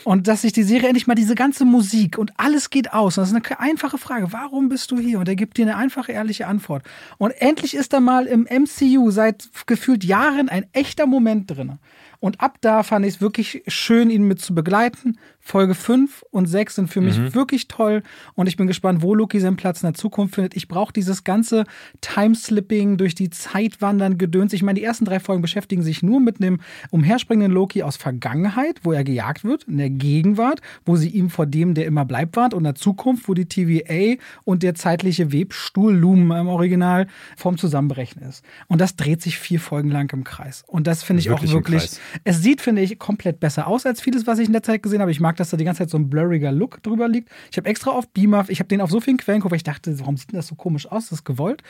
Und dass sich die Serie endlich mal diese ganze Musik und alles geht aus. Und das ist eine einfache Frage. Warum bist du hier? Und er gibt dir eine einfache, ehrliche Antwort. Und endlich ist da mal im MCU seit gefühlt Jahren ein echter Moment drin. Und ab da fand ich es wirklich schön, ihn mit zu begleiten. Folge 5 und 6 sind für mich wirklich toll. Und ich bin gespannt, wo Loki seinen Platz in der Zukunft findet. Ich brauche dieses ganze Timeslipping durch die Zeit wandern Gedöns. Ich meine, die ersten drei Folgen beschäftigen sich nur mit einem umherspringenden Loki aus Vergangenheit, wo er gejagt wird, in der Gegenwart, wo sie ihm vor dem, der immer bleibt, warnt, und in der Zukunft, wo die TVA und der zeitliche Webstuhl, Lumen im Original, vorm Zusammenbrechen ist. Und das dreht sich vier Folgen lang im Kreis. Und das finde ich Wirklich auch wirklich. Es sieht, finde ich, komplett besser aus als vieles, was ich in der Zeit gesehen habe. Ich mag, dass da die ganze Zeit so ein blurriger Look drüber liegt. Ich habe extra auf Beamer, ich habe den auf so vielen Quellen geguckt, weil ich dachte, warum sieht denn das so komisch aus? Das ist gewollt.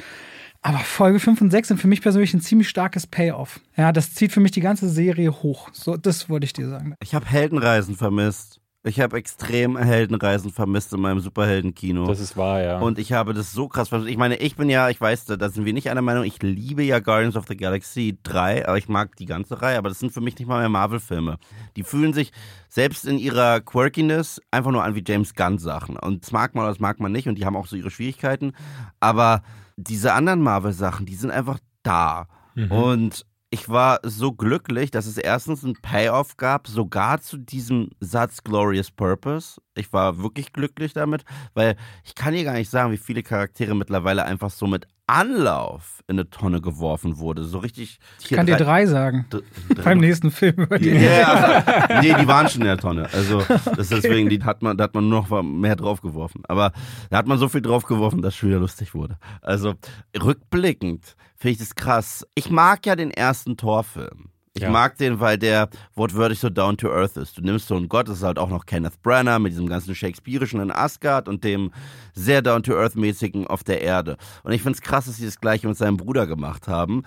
Aber Folge 5 und 6 sind für mich persönlich ein ziemlich starkes Payoff. Ja, das zieht für mich die ganze Serie hoch. So, das wollte ich dir sagen. Ich habe Heldenreisen vermisst. Ich habe extrem Heldenreisen vermisst in meinem Superheldenkino. Das ist wahr, ja. Und ich habe das so krass vermisst. Ich meine, ich bin ja, ich weiß, da sind wir nicht einer Meinung, ich liebe ja Guardians of the Galaxy 3, aber ich mag die ganze Reihe, aber das sind für mich nicht mal mehr Marvel-Filme. Die fühlen sich selbst in ihrer Quirkiness einfach nur an wie James Gunn-Sachen. Und das mag man oder das mag man nicht und die haben auch so ihre Schwierigkeiten. Aber diese anderen Marvel-Sachen, die sind einfach da. Und ich war so glücklich, dass es erstens einen Payoff gab, sogar zu diesem Satz Glorious Purpose. Ich war wirklich glücklich damit, weil ich kann dir gar nicht sagen, wie viele Charaktere mittlerweile einfach so mit Anlauf in eine Tonne geworfen wurde. So richtig. Ich kann dir drei sagen. Beim nächsten Film über den. ja, nee, die waren schon in der Tonne. Also das ist deswegen, die hat man, da hat man nur noch mehr draufgeworfen. Aber da hat man so viel draufgeworfen, dass es schon wieder lustig wurde. Also rückblickend finde ich das krass. Ich mag ja den ersten Torfilm. Ich Ja. mag den, weil der wortwörtlich so down to earth ist. Du nimmst so einen Gott, das ist halt auch noch Kenneth Branagh mit diesem ganzen Shakespeareischen in Asgard und dem sehr down to earth mäßigen auf der Erde. Und ich find's krass, dass sie das gleiche mit seinem Bruder gemacht haben.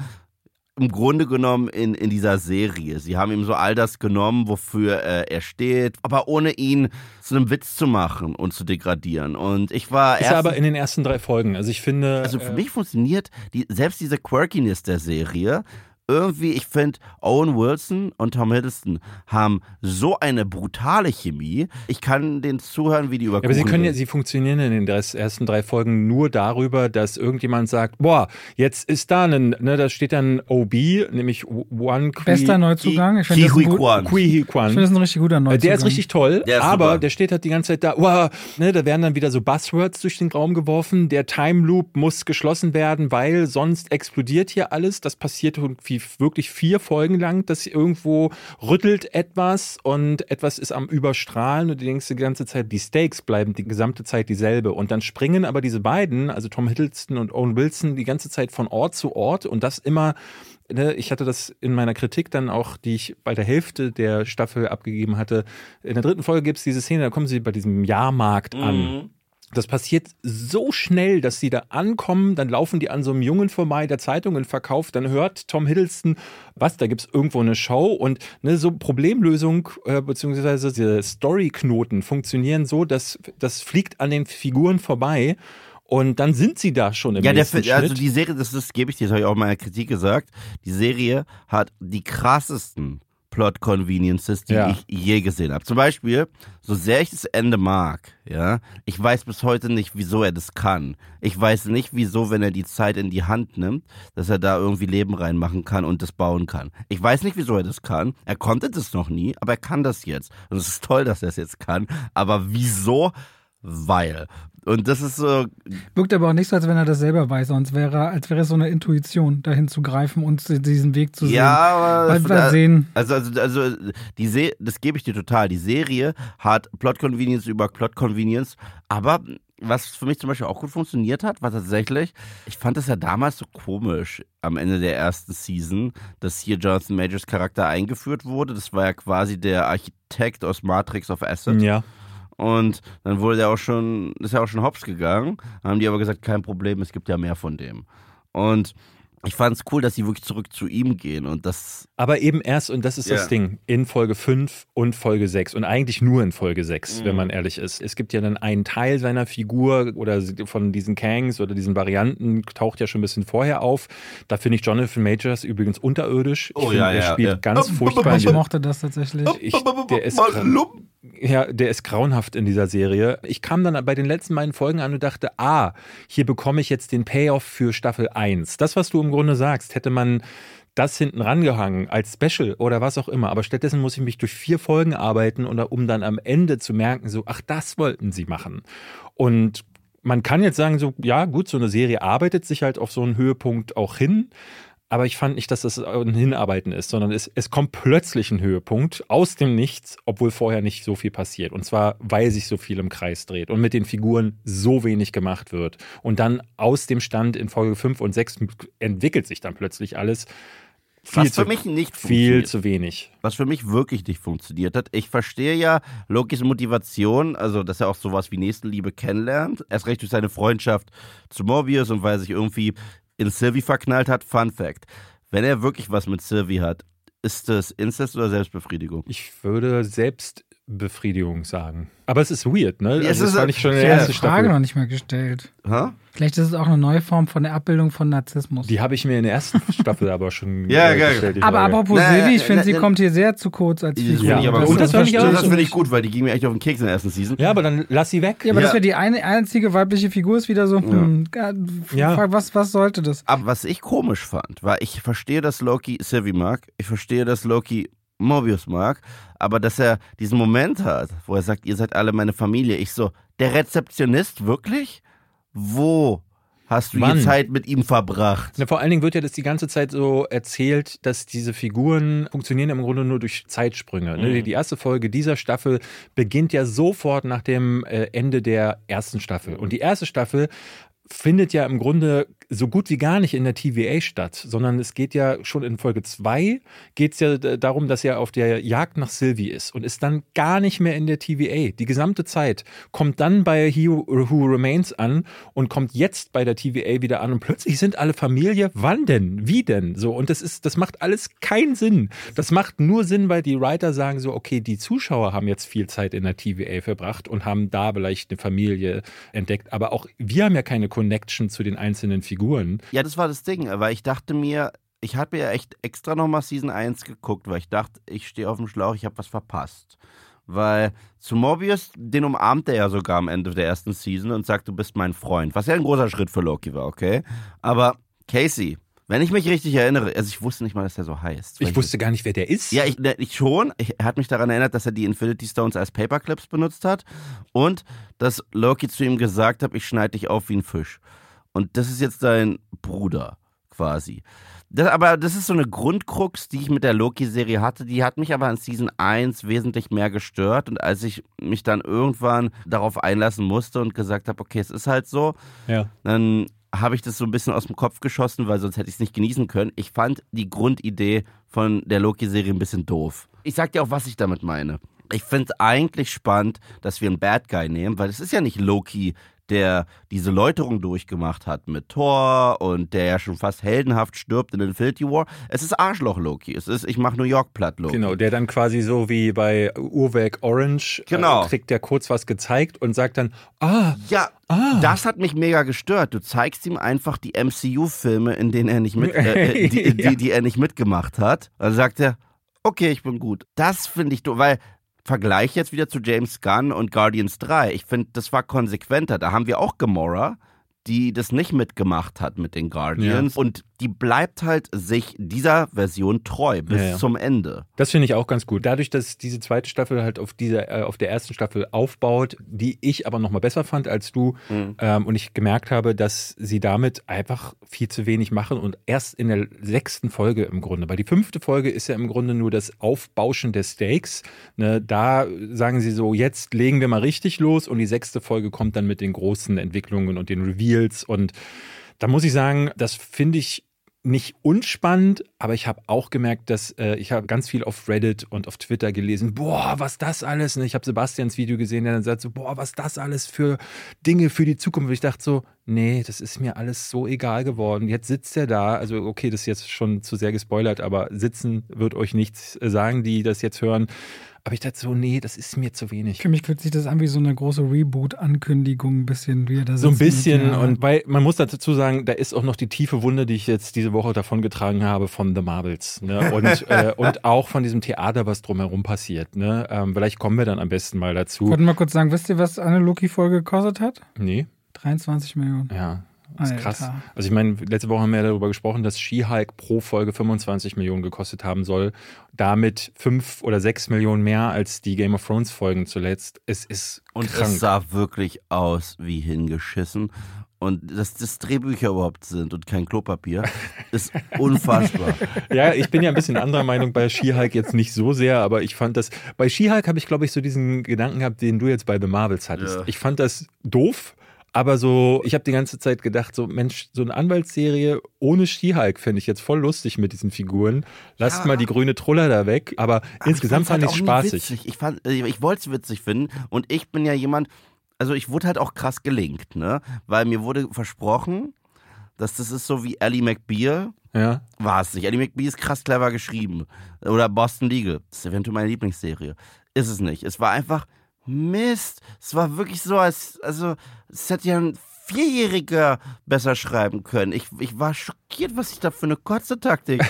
Im Grunde genommen in, in dieser Serie. Sie haben ihm so all das genommen, wofür äh, er steht, aber ohne ihn zu einem Witz zu machen und zu degradieren. Und ich war Ist erst aber in den ersten drei Folgen. Also ich finde. also für äh, mich funktioniert die, selbst diese Quirkiness der Serie irgendwie, ich finde, Owen Wilson und Tom Hiddleston haben so eine brutale Chemie. Ich kann den zuhören, wie die über Ja, aber sie können ja, sie funktionieren in den ersten drei Folgen nur darüber, dass irgendjemand sagt, boah, jetzt ist da ein, ne, da steht dann OB, nämlich One Qui, Bester Neuzugang. Ich finde das, ein gut-. Qui ich finde das ein richtig guter Neuzugang. Äh, Der ist richtig toll, Der ist aber super. der steht halt die ganze Zeit da, wow, ne, da werden dann wieder so Buzzwords durch den Raum geworfen, der Time Loop muss geschlossen werden, weil sonst explodiert hier alles. Das passiert irgendwie wirklich vier Folgen lang, dass irgendwo rüttelt etwas und etwas ist am Überstrahlen und du denkst die ganze Zeit, die Stakes bleiben die gesamte Zeit dieselbe. Und dann springen aber diese beiden, also Tom Hiddleston und Owen Wilson, die ganze Zeit von Ort zu Ort und das immer ne, ich hatte das in meiner Kritik dann auch, die ich bei der Hälfte der Staffel abgegeben hatte. In der dritten Folge gibt es diese Szene, da kommen sie bei diesem Jahrmarkt Mhm. Das passiert so schnell, dass sie da ankommen, dann laufen die an so einem Jungen vorbei, der Zeitungen verkauft, dann hört Tom Hiddleston, was, da gibt's irgendwo eine Show und ne, so Problemlösung äh, beziehungsweise diese Storyknoten funktionieren so, dass das fliegt an den Figuren vorbei und dann sind sie da schon im Ja, der, nächsten Fi- also Schnitt. die Serie, das, das gebe ich dir, das habe ich auch in meiner Kritik gesagt. Die Serie hat die krassesten Plot Conveniences, die Ja. ich je gesehen habe. Zum Beispiel, so sehr ich das Ende mag, ja, ich weiß bis heute nicht, wieso er das kann. Ich weiß nicht, wieso, wenn er die Zeit in die Hand nimmt, dass er da irgendwie Leben reinmachen kann und das bauen kann. Ich weiß nicht, wieso er das kann. Er konnte das noch nie, aber er kann das jetzt. Und es ist toll, dass er es jetzt kann. Aber wieso? Weil. Und das ist so, Wirkt aber auch nicht so, als wenn er das selber weiß, sonst wäre, als wäre es so eine Intuition, dahin zu greifen und diesen Weg zu sehen. Ja, aber Weil wir sehen. Also, also, also die Se das gebe ich dir total. Die Serie hat Plot Convenience über Plot Convenience, aber was für mich zum Beispiel auch gut funktioniert hat, war tatsächlich, ich fand es ja damals so komisch am Ende der ersten Season, dass hier Jonathan Majors Charakter eingeführt wurde. Das war ja quasi der Architekt aus Matrix of Acid. ja. Und dann wurde der auch schon, ist ja auch schon hops gegangen. Dann haben die aber gesagt, kein Problem, es gibt ja mehr von dem. Und ich fand es cool, dass sie wirklich zurück zu ihm gehen und das Aber eben erst, und das ist Ja. das Ding, in Folge 5 und Folge 6 und eigentlich nur in Folge 6, wenn man ehrlich ist. Es gibt ja dann einen Teil seiner Figur oder von diesen Kangs oder diesen Varianten, taucht ja schon ein bisschen vorher auf. Da finde ich Jonathan Majors übrigens unterirdisch. Ich Oh, finde, ja, er ja, spielt ja. ganz Ähm, furchtbar. Ich mochte das tatsächlich. Ich, der, ist, ja, der ist grauenhaft in dieser Serie. Ich kam dann bei den letzten beiden Folgen an und dachte, ah, hier bekomme ich jetzt den Payoff für Staffel 1. Das, was du im Grunde sagst, hätte man das hinten rangehangen als Special oder was auch immer. Aber stattdessen muss ich mich durch vier Folgen arbeiten, um dann am Ende zu merken, so, ach, das wollten sie machen. Und man kann jetzt sagen, so, ja, gut, so eine Serie arbeitet sich halt auf so einen Höhepunkt auch hin. Aber ich fand nicht, dass das ein Hinarbeiten ist, sondern es, es kommt plötzlich ein Höhepunkt aus dem Nichts, obwohl vorher nicht so viel passiert. Und zwar, weil sich so viel im Kreis dreht und mit den Figuren so wenig gemacht wird. Und dann aus dem Stand in Folge 5 und 6 entwickelt sich dann plötzlich alles. Viel Was zu, für mich nicht viel funktioniert. zu wenig. was für mich wirklich nicht funktioniert hat. Ich verstehe ja Lokis Motivation, also dass er auch sowas wie Nächstenliebe kennenlernt. Erst recht durch seine Freundschaft zu Morbius und weil er sich irgendwie in Sylvie verknallt hat. Fun Fact. Wenn er wirklich was mit Sylvie hat, ist das Inzest oder Selbstbefriedigung? Ich würde Selbstbefriedigung sagen. Aber es ist weird, ne? Ja, es Also das ist- fand ich schon in ja, der Ich habe ersten die Frage Staffel. noch nicht mal gestellt. Hä? Vielleicht ist es auch eine neue Form von der Abbildung von Narzissmus. Die habe ich mir in der ersten Staffel aber schon Ja, äh, geil. gestellt. die aber Frage. apropos Na, Silvi, ich finde, sie na, kommt hier sehr zu kurz als Das Figur. aber Ja, gut. und das Das, ich das finde ich gut, weil die ging mir echt auf den Keks in der ersten Season. Ja, aber dann lass sie weg. Ja, aber Ja. dass wir die eine einzige weibliche Figur ist wieder so, hm, ja. Ja. was, was sollte das? Aber was ich komisch fand, war, ich verstehe, dass Loki Sylvie mag. Ich verstehe, dass Loki Morbius mag. Aber dass er diesen Moment hat, wo er sagt, ihr seid alle meine Familie. Ich so, der Rezeptionist, wirklich? Wo hast du Wann? die Zeit mit ihm verbracht? Na, vor allen Dingen wird ja das die ganze Zeit so erzählt, dass diese Figuren funktionieren im Grunde nur durch Zeitsprünge. Ne? Mhm. Die erste Folge dieser Staffel beginnt ja sofort nach dem äh, Ende der ersten Staffel. Und die erste Staffel findet ja im Grunde so gut wie gar nicht in der TVA statt, sondern es geht ja schon in Folge 2 geht es ja darum, dass er auf der Jagd nach Sylvie ist und ist dann gar nicht mehr in der TVA. Die gesamte Zeit kommt dann bei He Who Remains an und kommt jetzt bei der TVA wieder an und plötzlich sind alle Familie. Wann denn? Wie denn? So und das ist, das macht alles keinen Sinn. Das macht nur Sinn, weil die Writer sagen so, okay, die Zuschauer haben jetzt viel Zeit in der TVA verbracht und haben da vielleicht eine Familie entdeckt, aber auch wir haben ja keine Connection zu den einzelnen Figuren. Ja, das war das Ding, weil ich dachte mir, ich habe ja echt extra nochmal Season 1 geguckt, weil ich dachte, ich stehe auf dem Schlauch, ich habe was verpasst. Weil zu Morbius, den umarmt er ja sogar am Ende der ersten Season und sagt, du bist mein Freund. Was ja ein großer Schritt für Loki war, okay? Aber Casey, wenn ich mich richtig erinnere, also ich wusste nicht mal, dass der so heißt. Ich wusste gar nicht, wer der ist. Ja, ich, ich schon. Ich, er hat mich daran erinnert, dass er die Infinity Stones als Paperclips benutzt hat und dass Loki zu ihm gesagt hat, ich schneide dich auf wie ein Fisch. Und das ist jetzt dein Bruder quasi. Das, aber das ist so eine Grundkrux, die ich mit der Loki-Serie hatte. Die hat mich aber in Season 1 wesentlich mehr gestört. Und als ich mich dann irgendwann darauf einlassen musste und gesagt habe, okay, es ist halt so, ja. dann habe ich das so ein bisschen aus dem Kopf geschossen, weil sonst hätte ich es nicht genießen können. Ich fand die Grundidee von der Loki-Serie ein bisschen doof. Ich sag dir auch, was ich damit meine. Ich finde es eigentlich spannend, dass wir einen Bad Guy nehmen, weil es ist ja nicht Loki, der diese Läuterung durchgemacht hat mit Thor und der ja schon fast heldenhaft stirbt in Infinity War. Es ist Arschloch-Loki. Es ist Ich mach New York platt Loki. Genau, der dann quasi so wie bei Urwerk Orange genau. äh, kriegt der kurz was gezeigt und sagt dann, ah, ja, ah. das hat mich mega gestört. Du zeigst ihm einfach die MCU-Filme, in denen er nicht mit, äh, die, die, die, die er nicht mitgemacht hat. Dann sagt er, okay, ich bin gut. Das finde ich, weil Vergleich jetzt wieder zu James Gunn und Guardians 3. Ich finde, das war konsequenter. Da haben wir auch Gamora, die das nicht mitgemacht hat mit den Guardians. Ja. Und die bleibt halt sich dieser Version treu bis ja, ja. zum Ende. Das finde ich auch ganz gut. Dadurch, dass diese zweite Staffel halt auf dieser, äh, auf der ersten Staffel aufbaut, die ich aber noch mal besser fand als du mhm. ähm, und ich gemerkt habe, dass sie damit einfach viel zu wenig machen und erst in der sechsten Folge im Grunde, weil die fünfte Folge ist ja im Grunde nur das Aufbauschen der Stakes. Ne, da sagen sie so, jetzt legen wir mal richtig los und die sechste Folge kommt dann mit den großen Entwicklungen und den Reveals und da muss ich sagen, das finde ich nicht unspannend, aber ich habe auch gemerkt, dass äh, ich habe ganz viel auf Reddit und auf Twitter gelesen, boah, was das alles, ne? ich habe Sebastians Video gesehen, der dann sagt so, boah, was das alles für Dinge für die Zukunft. Und ich dachte so, nee, das ist mir alles so egal geworden. Jetzt sitzt er da, also okay, das ist jetzt schon zu sehr gespoilert, aber sitzen wird euch nichts sagen, die das jetzt hören. Aber ich dachte so, nee, das ist mir zu wenig. Für mich fühlt sich das an wie so eine große Reboot-Ankündigung, ein bisschen wie da So ein bisschen. Und weil man muss dazu sagen, da ist auch noch die tiefe Wunde, die ich jetzt diese Woche davongetragen habe von The Marvels. Ne? Und, äh, und auch von diesem Theater, was drumherum passiert. Ne? Ähm, vielleicht kommen wir dann am besten mal dazu. Ich wollte mal kurz sagen, wisst ihr, was eine Loki-Folge gekostet hat? Nee. 23 Millionen. Ja, das ist krass. Also ich meine, letzte Woche haben wir ja darüber gesprochen, dass She-Hulk pro Folge 25 Millionen gekostet haben soll. Damit fünf oder sechs Millionen mehr als die Game of Thrones Folgen zuletzt. Es ist Und krank. es sah wirklich aus wie hingeschissen. Und dass das Drehbücher überhaupt sind und kein Klopapier, ist unfassbar. ja, ich bin ja ein bisschen anderer Meinung bei She-Hulk jetzt nicht so sehr, aber ich fand das, bei She-Hulk habe ich glaube ich so diesen Gedanken gehabt, den du jetzt bei The Marvels hattest. Ja. Ich fand das doof, aber so, ich habe die ganze Zeit gedacht, so Mensch, so eine Anwaltsserie ohne Skihulk fände ich jetzt voll lustig mit diesen Figuren. Lasst ja. mal die grüne Truller da weg. Aber, aber insgesamt fand ich es halt spaßig. Ich, fand, äh, ich wollte es witzig finden und ich bin ja jemand, also ich wurde halt auch krass gelingt, ne? Weil mir wurde versprochen, dass das ist so wie Ellie McBeal. Ja. War es nicht. Ellie McBeal ist krass clever geschrieben. Oder Boston Legal. Das ist eventuell meine Lieblingsserie. Ist es nicht. Es war einfach Mist. Es war wirklich so, als, also, es hätte ja ein Vierjähriger besser schreiben können. Ich, ich war schockiert, was ich da für eine kurze Taktik.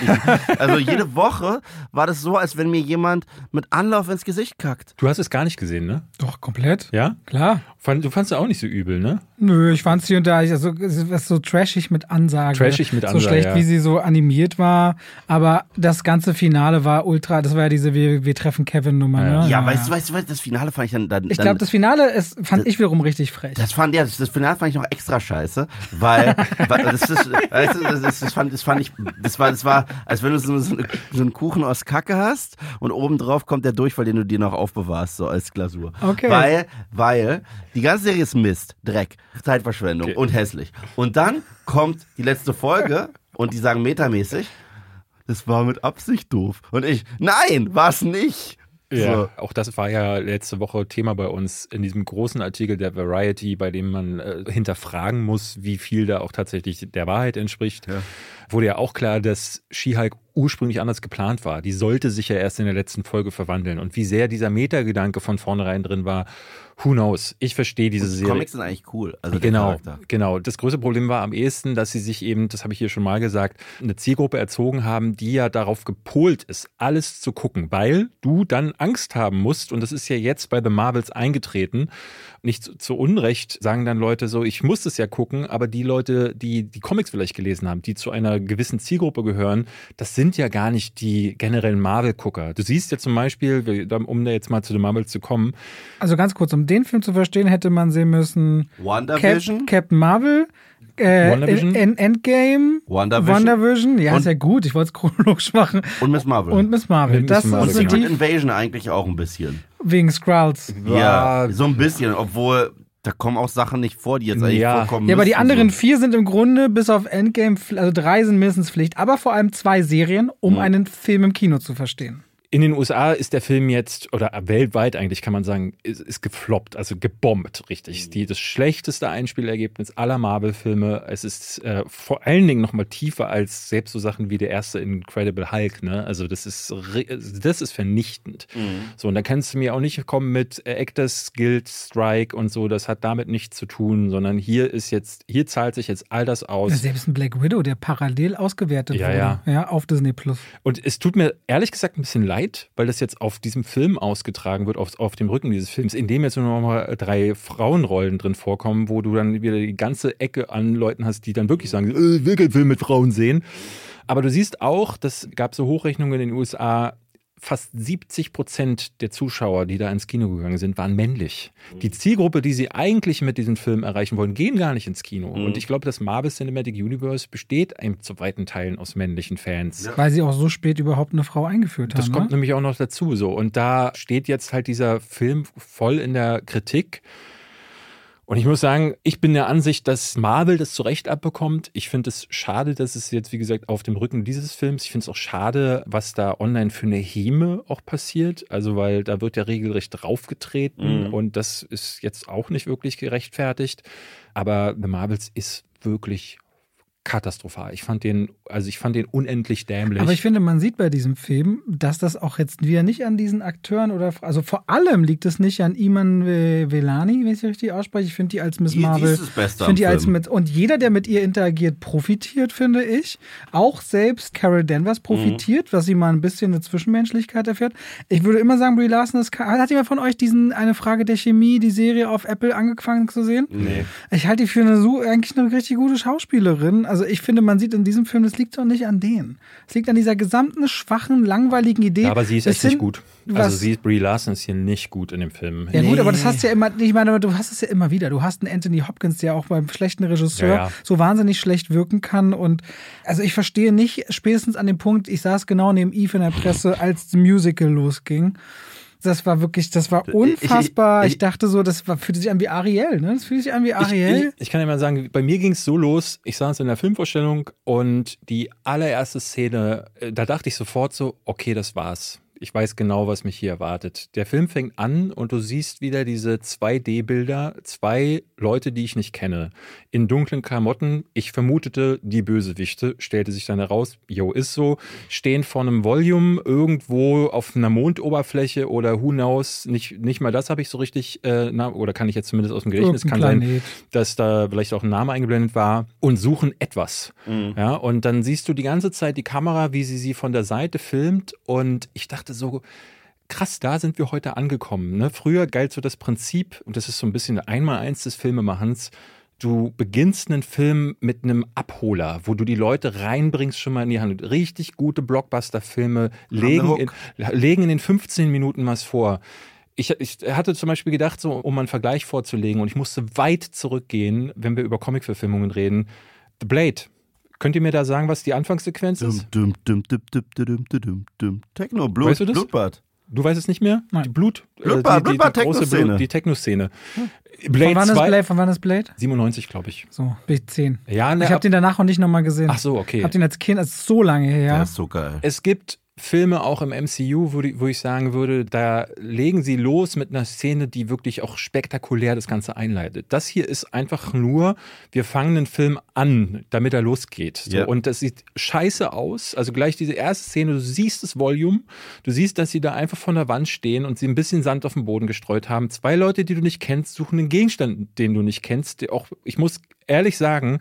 also jede Woche war das so, als wenn mir jemand mit Anlauf ins Gesicht kackt. Du hast es gar nicht gesehen, ne? Doch, komplett. Ja? Klar. Du fandest es auch nicht so übel, ne? Nö, ich fand es hier und da, also es ist so trashig mit Ansage. Trashig mit Ansage. So schlecht, ja. wie sie so animiert war. Aber das ganze Finale war ultra, das war ja diese Wir, wir treffen Kevin-Nummer, ja. ne? Ja, weißt du, weißt du, das Finale fand ich dann. dann ich glaube, das Finale ist, fand das, ich wiederum richtig frech. Das fand ja, das, das Finale fand ich noch extra scheiße, weil, weil das ist, weißt du, das das, das, fand, das fand ich, das war, das war, als wenn du so, so, so einen Kuchen aus Kacke hast und obendrauf kommt der Durchfall, den du dir noch aufbewahrst, so als Glasur. Okay. Weil, weil, die ganze Serie ist Mist, Dreck, Zeitverschwendung Okay. und hässlich. Und dann kommt die letzte Folge und die sagen metamäßig, das war mit Absicht doof. Und ich, nein, war's nicht. Ja, So. auch das war ja letzte Woche Thema bei uns in diesem großen Artikel der Variety, bei dem man äh, hinterfragen muss, wie viel da auch tatsächlich der Wahrheit entspricht. Ja. Wurde ja auch klar, dass She-Hulk ursprünglich anders geplant war. Die sollte sich ja erst in der letzten Folge verwandeln. Und wie sehr dieser Metagedanke von vornherein drin war, who knows? Ich verstehe diese Die Serie. Comics sind eigentlich cool. Also Genau, genau. Das größte Problem war am ehesten, dass sie sich eben, das habe ich hier schon mal gesagt, eine Zielgruppe erzogen haben, die ja darauf gepolt ist, alles zu gucken, weil du dann Angst haben musst. Und das ist ja jetzt bei The Marvels eingetreten. Nicht zu, zu Unrecht sagen dann Leute so, ich muss es ja gucken, aber die Leute, die die Comics vielleicht gelesen haben, die zu einer gewissen Zielgruppe gehören, das sind ja gar nicht die generellen Marvel-Gucker. Du siehst ja zum Beispiel, um da jetzt mal zu The Marvels zu kommen, Also ganz kurz, um den Film zu verstehen, hätte man sehen müssen Cap WandaVision? Captain Marvel, äh, WandaVision? Endgame, WandaVision? WandaVision, ja, Und- ist ja gut, ich wollte es chronologisch machen. Und Miss Marvel. Und Miss Marvel. Miss Das Marvel, Und sind Secret die Invasion eigentlich auch ein bisschen. wegen Skrulls. Ja, so ein bisschen, obwohl da kommen auch Sachen nicht vor, die jetzt eigentlich Ja. vorkommen Ja, aber die anderen vier sind im Grunde bis auf Endgame, also drei sind mindestens Pflicht, aber vor allem zwei Serien, um Mhm. einen Film im Kino zu verstehen. In den USA ist der Film jetzt, oder weltweit eigentlich kann man sagen, ist, ist gefloppt, also gebombt, richtig. Die, das schlechteste Einspielergebnis aller Marvel-Filme. Es ist äh, vor allen Dingen nochmal tiefer als selbst so Sachen wie der erste Incredible Hulk. Ne? Also das ist, das ist vernichtend. So, und da kannst du mir auch nicht kommen mit äh, Actors Guild Strike und so. Das hat damit nichts zu tun, sondern hier ist jetzt, hier zahlt sich jetzt all das aus. Selbst ein Black Widow, der parallel ausgewertet Ja, wurde. ja. ja. Auf Disney Plus. Und es tut mir ehrlich gesagt ein bisschen leid, weil das jetzt auf diesem Film ausgetragen wird, auf, auf dem Rücken dieses Films, in dem jetzt nur noch mal drei Frauenrollen drin vorkommen, wo du dann wieder die ganze Ecke an Leuten hast, die dann wirklich sagen, äh, will keinen Film mit Frauen sehen. Aber du siehst auch, das gab so Hochrechnungen in den USA, fast 70 Prozent der Zuschauer, die da ins Kino gegangen sind, waren männlich. Die Zielgruppe, die sie eigentlich mit diesem Film erreichen wollen, gehen gar nicht ins Kino. Und ich glaube, das Marvel Cinematic Universe besteht eben zu weiten Teilen aus männlichen Fans. Weil sie auch so spät überhaupt eine Frau eingeführt Das haben. kommt ne? nämlich auch noch dazu so. Und da steht jetzt halt dieser Film voll in der Kritik. Und ich muss sagen, ich bin der Ansicht, dass Marvel das zu Recht abbekommt. Ich finde es schade, dass es jetzt, wie gesagt, auf dem Rücken dieses Films, ich finde es auch schade, was da online für eine Häme auch passiert. Also, weil da wird ja regelrecht draufgetreten Mhm. und das ist jetzt auch nicht wirklich gerechtfertigt. Aber The Marvels ist wirklich katastrophal. Ich fand den, also ich fand den unendlich dämlich. Aber ich finde, man sieht bei diesem Film, dass das auch jetzt wieder nicht an diesen Akteuren oder also vor allem liegt es nicht an Iman Ve- Velani, wenn ich sie richtig ausspreche. Ich finde die als Miss Marvel. ist das Beste ich finde die als mit und jeder, der mit ihr interagiert, profitiert, finde ich. Auch selbst Carol Danvers profitiert, was sie mal ein bisschen eine Zwischenmenschlichkeit erfährt. Ich würde immer sagen, Brie Larson ist. Hat jemand von euch diesen eine Frage der Chemie, die Serie auf Apple angefangen zu sehen? Nee. Ich halte die für eine so eigentlich eine richtig gute Schauspielerin. Also ich finde, man sieht in diesem Film, das liegt doch nicht an denen. Es liegt an dieser gesamten schwachen, langweiligen Idee. Ja, aber sie ist echt nicht gut. was- Also sie ist Brie Larson ist hier nicht gut in dem Film. Ja gut, aber das Nee. hast du ja immer, ich meine, du hast es ja immer wieder. Du hast einen Anthony Hopkins, der auch beim schlechten Regisseur Ja, ja. so wahnsinnig schlecht wirken kann. Und also ich verstehe nicht, spätestens an dem Punkt, ich saß genau neben Eve in der Presse, als das Musical losging. Das war wirklich, das war unfassbar. Ich, ich- dachte so, das war, fühlte sich an wie Ariel, ne? Das fühlt sich an wie Ich, Ariel. ich, ich kann ja mal sagen, bei mir ging es so los, ich saß in der Filmvorstellung und die allererste Szene, äh, da dachte ich sofort so, okay, das war's. Ich weiß genau, was mich hier erwartet. Der Film fängt an und du siehst wieder diese 2D-Bilder, zwei Leute, die ich nicht kenne, in dunklen Klamotten. Ich vermutete die Bösewichte, stellte sich dann heraus, jo, ist so, stehen vor einem Volume irgendwo auf einer Mondoberfläche oder who knows, nicht, nicht mal das habe ich so richtig, äh, na, oder kann ich jetzt zumindest aus dem Gedächtnis, kann sein, dass da vielleicht auch ein Name eingeblendet war und suchen etwas. Ja, und dann siehst du die ganze Zeit die Kamera, wie sie sie von der Seite filmt und ich dachte so, krass, da sind wir heute angekommen. Ne? Früher galt so das Prinzip, und das ist so ein bisschen einmal eins des Filmemachens, du beginnst einen Film mit einem Abholer, wo du die Leute reinbringst schon mal in die Hand. Richtig gute Blockbuster-Filme legen in, legen in den 15 Minuten was vor. Ich, ich hatte zum Beispiel gedacht, so, um einen Vergleich vorzulegen, und ich musste weit zurückgehen, wenn wir über Comic-Verfilmungen reden. The Blade Könnt ihr mir da sagen, was die Anfangssequenz ist? Techno, Blut, weißt du das? Blutbad. Du weißt es nicht mehr? Nein. Die Blut, äh, Blutbad, äh, die, die, die, große Szene. die Techno-Szene. Hm. Blade von wann ist Blade? Von wann ist Blade? 97, glaube ich. So, bin ich 10. Ja, ne, ich habe den danach auch nicht nochmal gesehen. Ach so, okay. Ich habe den als Kind, das ist so lange her. Der ist so geil. Es gibt Filme auch im MCU, wo, die, wo ich sagen würde, da legen sie los mit einer Szene, die wirklich auch spektakulär das Ganze einleitet. Das hier ist einfach nur, wir fangen den Film an, damit er losgeht. So, Ja. Und das sieht scheiße aus. Also gleich diese erste Szene, du siehst das Volume, du siehst, dass sie da einfach von der Wand stehen und sie ein bisschen Sand auf den Boden gestreut haben. Zwei Leute, die du nicht kennst, suchen einen Gegenstand, den du nicht kennst. Auch, ich muss ehrlich sagen,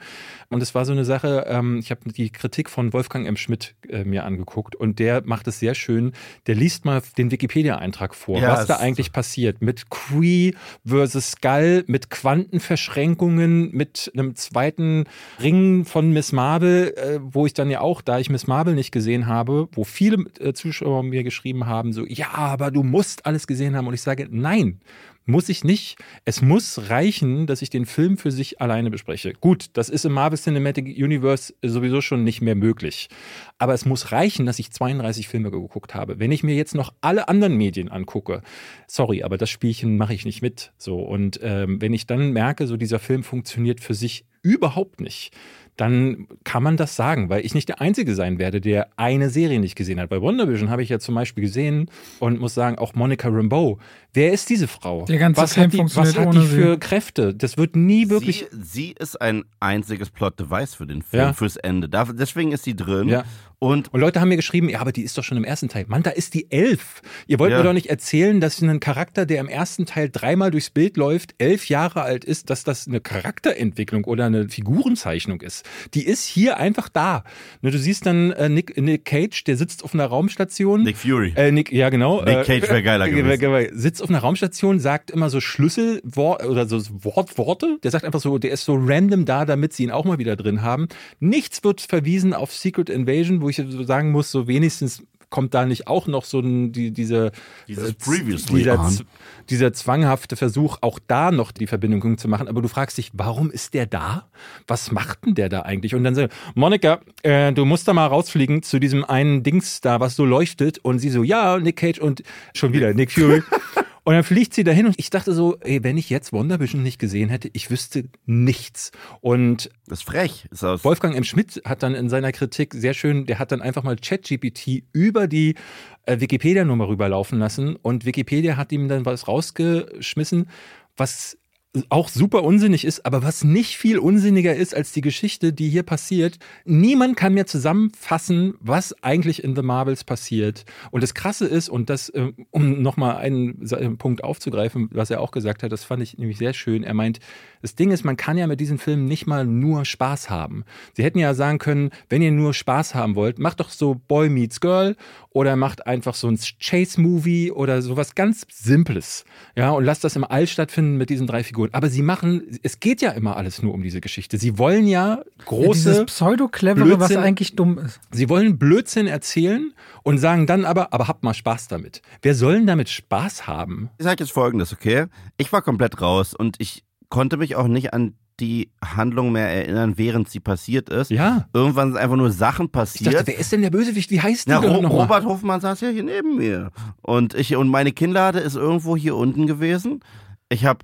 und es war so eine Sache, ähm, ich habe die Kritik von Wolfgang M. Schmidt äh, mir angeguckt und der macht es sehr schön. Der liest mal den Wikipedia-Eintrag vor, Ja, was da eigentlich passiert mit Kree versus Skull, mit Quantenverschränkungen, mit einem zweiten Ring von Miss Marvel, äh, wo ich dann ja auch, da ich Miss Marvel nicht gesehen habe, wo viele äh, Zuschauer mir geschrieben haben, so, ja, aber du musst alles gesehen haben. Und ich sage, nein, muss ich nicht. Es muss reichen, dass ich den Film für sich alleine bespreche. Gut, das ist im Marvel Cinematic Universe sowieso schon nicht mehr möglich. Aber es muss reichen, dass ich 32 Filme geguckt habe. Wenn ich mir jetzt noch alle anderen Medien angucke, sorry, aber das Spielchen mache ich nicht mit. So und ähm, wenn ich dann merke, so dieser Film funktioniert für sich überhaupt nicht, dann kann man das sagen, weil ich nicht der Einzige sein werde, der eine Serie nicht gesehen hat. Bei WandaVision habe ich ja zum Beispiel gesehen und muss sagen, auch Monica Rambeau. Wer ist diese Frau? Der ganze was Film hat die, funktioniert was hat ohne die für sie. Kräfte? Das wird nie wirklich. Sie, sie ist ein einziges Plot-Device für den Film, Ja. fürs Ende. Da, deswegen ist sie drin. Ja. Und Und Leute haben mir geschrieben, ja, aber die ist doch schon im ersten Teil. Mann, da ist die elf. Ihr wollt Ja. mir doch nicht erzählen, dass ein Charakter, der im ersten Teil dreimal durchs Bild läuft, elf Jahre alt ist, dass das eine Charakterentwicklung oder eine Figurenzeichnung ist. Die ist hier einfach da. Ne, du siehst dann äh, Nick, Nick Cage, der sitzt auf einer Raumstation. Nick Fury. Äh, Nick, ja, genau. Nick Cage wär geiler gewesen. gewesen. Auf einer Raumstation, sagt immer so Schlüsselwort oder so Wort, Worte. Der sagt einfach so, der ist so random da, damit sie ihn auch mal wieder drin haben. Nichts wird verwiesen auf Secret Invasion, wo ich so sagen muss, so wenigstens kommt da nicht auch noch so ein, die, diese, Dieses äh, Previously dieser, dieser zwanghafte Versuch, auch da noch die Verbindung zu machen. Aber du fragst dich, warum ist der da? Was macht denn der da eigentlich? Und dann so, Monika, äh, du musst da mal rausfliegen zu diesem einen Dings da, was so leuchtet. Und sie so, ja, Nick Cage und schon wieder Nick Fury. Und dann fliegt sie dahin und ich dachte so, ey, wenn ich jetzt WandaVision nicht gesehen hätte, ich wüsste nichts. Und Das ist frech. Ist aus Wolfgang M. Schmidt hat dann in seiner Kritik sehr schön, der hat dann einfach mal ChatGPT über die äh, Wikipedia-Nummer rüberlaufen lassen und Wikipedia hat ihm dann was rausgeschmissen, was auch super unsinnig ist, aber was nicht viel unsinniger ist als die Geschichte, die hier passiert. Niemand kann mir zusammenfassen, was eigentlich in The Marvels passiert. Und das Krasse ist, und das, äh, um nochmal einen äh, Punkt aufzugreifen, was er auch gesagt hat, das fand ich nämlich sehr schön. Er meint, das Ding ist, man kann ja mit diesen Filmen nicht mal nur Spaß haben. Sie hätten ja sagen können, wenn ihr nur Spaß haben wollt, macht doch so Boy Meets Girl oder macht einfach so ein Chase-Movie oder sowas ganz Simples. Ja, und lasst das im All stattfinden mit diesen drei Figuren. Aber sie machen, es geht ja immer alles nur um diese Geschichte. Sie wollen ja Dieses große, Pseudo-Clevere, was eigentlich dumm ist. sie wollen Blödsinn erzählen und sagen dann aber, aber habt mal Spaß damit. Wer soll denn damit Spaß haben? Ich sage jetzt folgendes, okay? Ich war komplett raus und ich konnte mich auch nicht an die Handlung mehr erinnern, während sie passiert ist. Ja. Irgendwann sind einfach nur Sachen Ich passiert. dachte, wer ist denn der Bösewicht? Wie heißt Ja, der Ro? Robert Hofmann saß ja hier neben mir. Und ich und meine Kinnlade ist irgendwo hier unten gewesen. Ich habe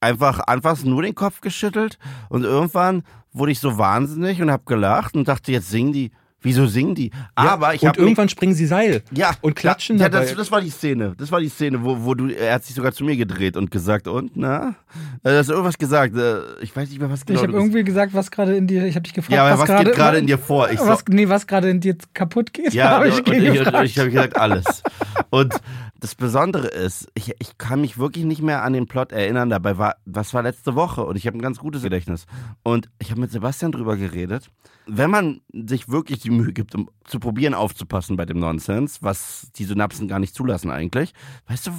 einfach anfangs nur den Kopf geschüttelt und irgendwann wurde ich so wahnsinnig und habe gelacht und dachte, jetzt singen die. Wieso singen die? Aber ich und habe irgendwann springen sie Seil. ja, und klatschen ja, dabei. das, das war die Szene. Das war die Szene, wo, wo du, er hat sich sogar zu mir gedreht und gesagt, und, na? Äh, Du hast irgendwas gesagt. äh, Ich weiß nicht mehr, was genau ich habe irgendwie gesagt, was gerade in dir, ich habe dich gefragt, Ja, was, was geht gerade in dir vor? Ich so, was, nee, was gerade in dir kaputt geht, Ja, habe ich und, und ich, und ich habe gesagt, alles. Und das Besondere ist, ich, ich kann mich wirklich nicht mehr an den Plot erinnern. Dabei war, was war letzte Woche? Und ich habe ein ganz gutes Gedächtnis. Und ich habe mit Sebastian drüber geredet. Wenn man sich wirklich die Mühe gibt, um zu probieren aufzupassen bei dem Nonsens, was die Synapsen gar nicht zulassen eigentlich, weißt du,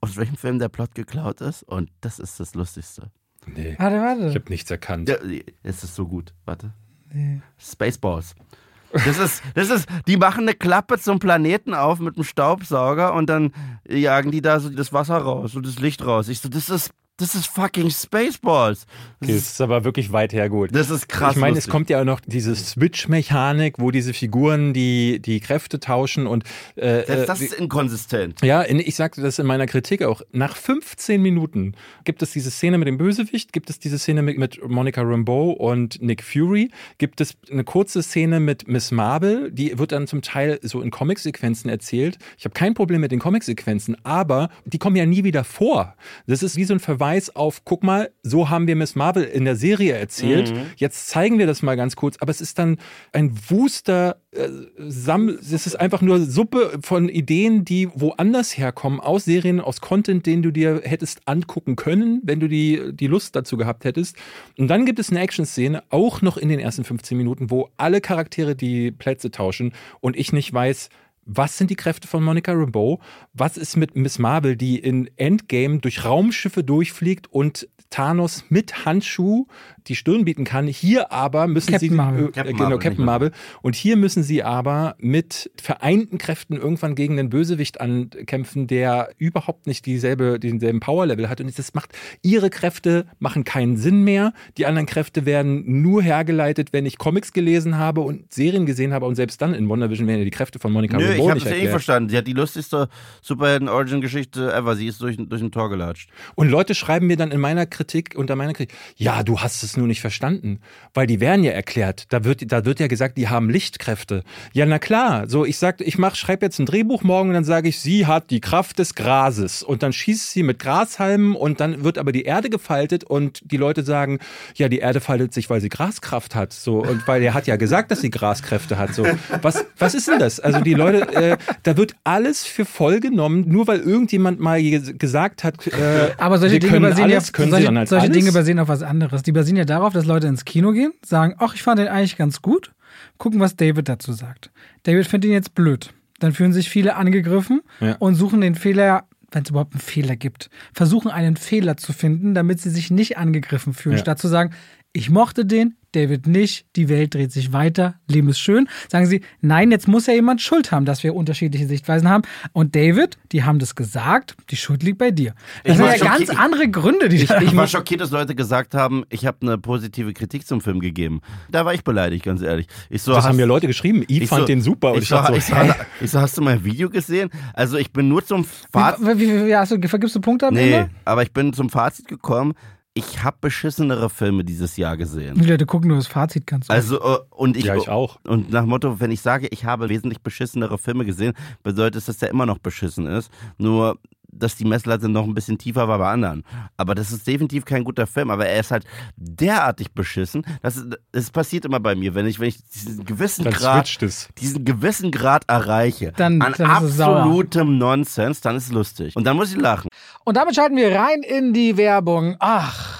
aus welchem Film der Plot geklaut ist? Und das ist das Lustigste. Nee, Warte, warte. ich habe nichts erkannt. Ja, es ist so gut. Warte. Nee. Spaceballs. Das ist, das ist, die machen eine Klappe zum Planeten auf mit einem Staubsauger und dann jagen die da so das Wasser raus und das Licht raus. Ich so, das ist Das ist fucking Spaceballs. Das, Okay, ist, das ist aber wirklich weit hergeholt. das ist krass. ich meine, es kommt ja auch noch diese Switch-Mechanik, wo diese Figuren die, die Kräfte tauschen und äh, Selbst das äh, ist inkonsistent. ja, in, ich sagte das in meiner Kritik auch. Nach 15 Minuten gibt es diese Szene mit dem Bösewicht, gibt es diese Szene mit, mit Monica Rambeau und Nick Fury, gibt es eine kurze Szene mit Miss Marvel, die wird dann zum Teil so in Comic-Sequenzen erzählt. Ich habe kein Problem mit den Comic-Sequenzen, aber die kommen ja nie wieder vor. Das ist wie so ein Verweis auf, guck mal, so haben wir Miss Marvel in der Serie erzählt. Jetzt zeigen wir das mal ganz kurz, aber es ist dann ein Wuster äh, es ist einfach nur Suppe von Ideen, die woanders herkommen, aus Serien, aus Content, den du dir hättest angucken können, wenn du die, die Lust dazu gehabt hättest. Und dann gibt es eine Action-Szene, auch noch in den ersten 15 Minuten, wo alle Charaktere die Plätze tauschen und ich nicht weiß, was sind die Kräfte von Monica Rambeau? Was ist mit Miss Marvel, die in Endgame durch Raumschiffe durchfliegt und Thanos mit Handschuh die Stirn bieten kann? Hier aber müssen Captain sie Marvel. Äh, Captain genau, Marvel, Captain Marvel. Marvel. Und hier müssen sie aber mit vereinten Kräften irgendwann gegen einen Bösewicht ankämpfen, der überhaupt nicht dieselbe, denselben Power-Level hat. Und das macht, ihre Kräfte machen keinen Sinn mehr. Die anderen Kräfte werden nur hergeleitet, wenn ich Comics gelesen habe und Serien gesehen habe. Und selbst dann in WandaVision werden ja die Kräfte von Monica Nö, ich Rambeau habe nicht es ja eh verstanden. Sie hat die lustigste Superhelden-Origin-Geschichte ever. Sie ist durch, durch ein Tor gelatscht. Und Leute schreiben mir dann in meiner Kritik, unter meiner Kritik, ja, du hast es nur nicht verstanden. Weil die werden ja erklärt. Da wird, da wird ja gesagt, die haben Lichtkräfte. Ja, na klar. So, ich sag, ich mach, schreibe jetzt ein Drehbuch morgen und dann sage ich, sie hat die Kraft des Grases. Und dann schießt sie mit Grashalmen und dann wird aber die Erde gefaltet und die Leute sagen, ja, die Erde faltet sich, weil sie Graskraft hat. So, und weil er hat ja gesagt, dass sie Graskräfte hat. So, was, was ist denn das? Also die Leute, äh, da wird alles für voll genommen, nur weil irgendjemand mal ge- gesagt hat, äh, Aber solche sie Dinge basieren alles, ja, solche, halt solche? Dinge basieren auf was anderes. Die basieren ja darauf, dass Leute ins Kino gehen, sagen, ach, ich fand den eigentlich ganz gut, gucken, was David dazu sagt. David findet ihn jetzt blöd. Dann fühlen sich viele angegriffen Ja. und suchen den Fehler, wenn es überhaupt einen Fehler gibt, versuchen einen Fehler zu finden, damit sie sich nicht angegriffen fühlen, Ja. statt zu sagen, ich mochte den, David nicht, die Welt dreht sich weiter, Leben ist schön. Sagen sie, nein, jetzt muss ja jemand Schuld haben, dass wir unterschiedliche Sichtweisen haben. Und David, die haben das gesagt, die Schuld liegt bei dir. Das Ich sind ja ganz andere Gründe, die da Ich war schockiert, dass Leute gesagt haben, ich habe eine positive Kritik zum Film gegeben. Da war ich beleidigt, ganz ehrlich. Ich so, Das hast- haben mir Leute geschrieben. Ich, ich fand so- den super. Und ich, ich, so, dachte ich, so, so, ich so, hast du mein Video gesehen? Also ich bin nur zum Fazit. Wie, wie, wie, wie, hast du, vergibst du Punkte am Nee, Ende? aber ich bin zum Fazit gekommen. Ich habe beschissenere Filme dieses Jahr gesehen. Die Leute gucken nur das Fazit ganz oft. Also äh, und ich, Ja, ich auch. Und nach Motto, wenn ich sage, ich habe wesentlich beschissenere Filme gesehen, bedeutet es, dass der immer noch beschissen ist. Nur dass die Messlatte noch ein bisschen tiefer war bei anderen. Aber das ist definitiv kein guter Film. Aber er ist halt derartig beschissen. Das, ist- das passiert immer bei mir, wenn ich, wenn ich diesen gewissen Dann Grad, diesen gewissen Grad erreiche Dann- an dann absolutem Nonsens, dann ist es lustig. Und dann muss ich lachen. Und damit schalten wir rein in die Werbung. Ach,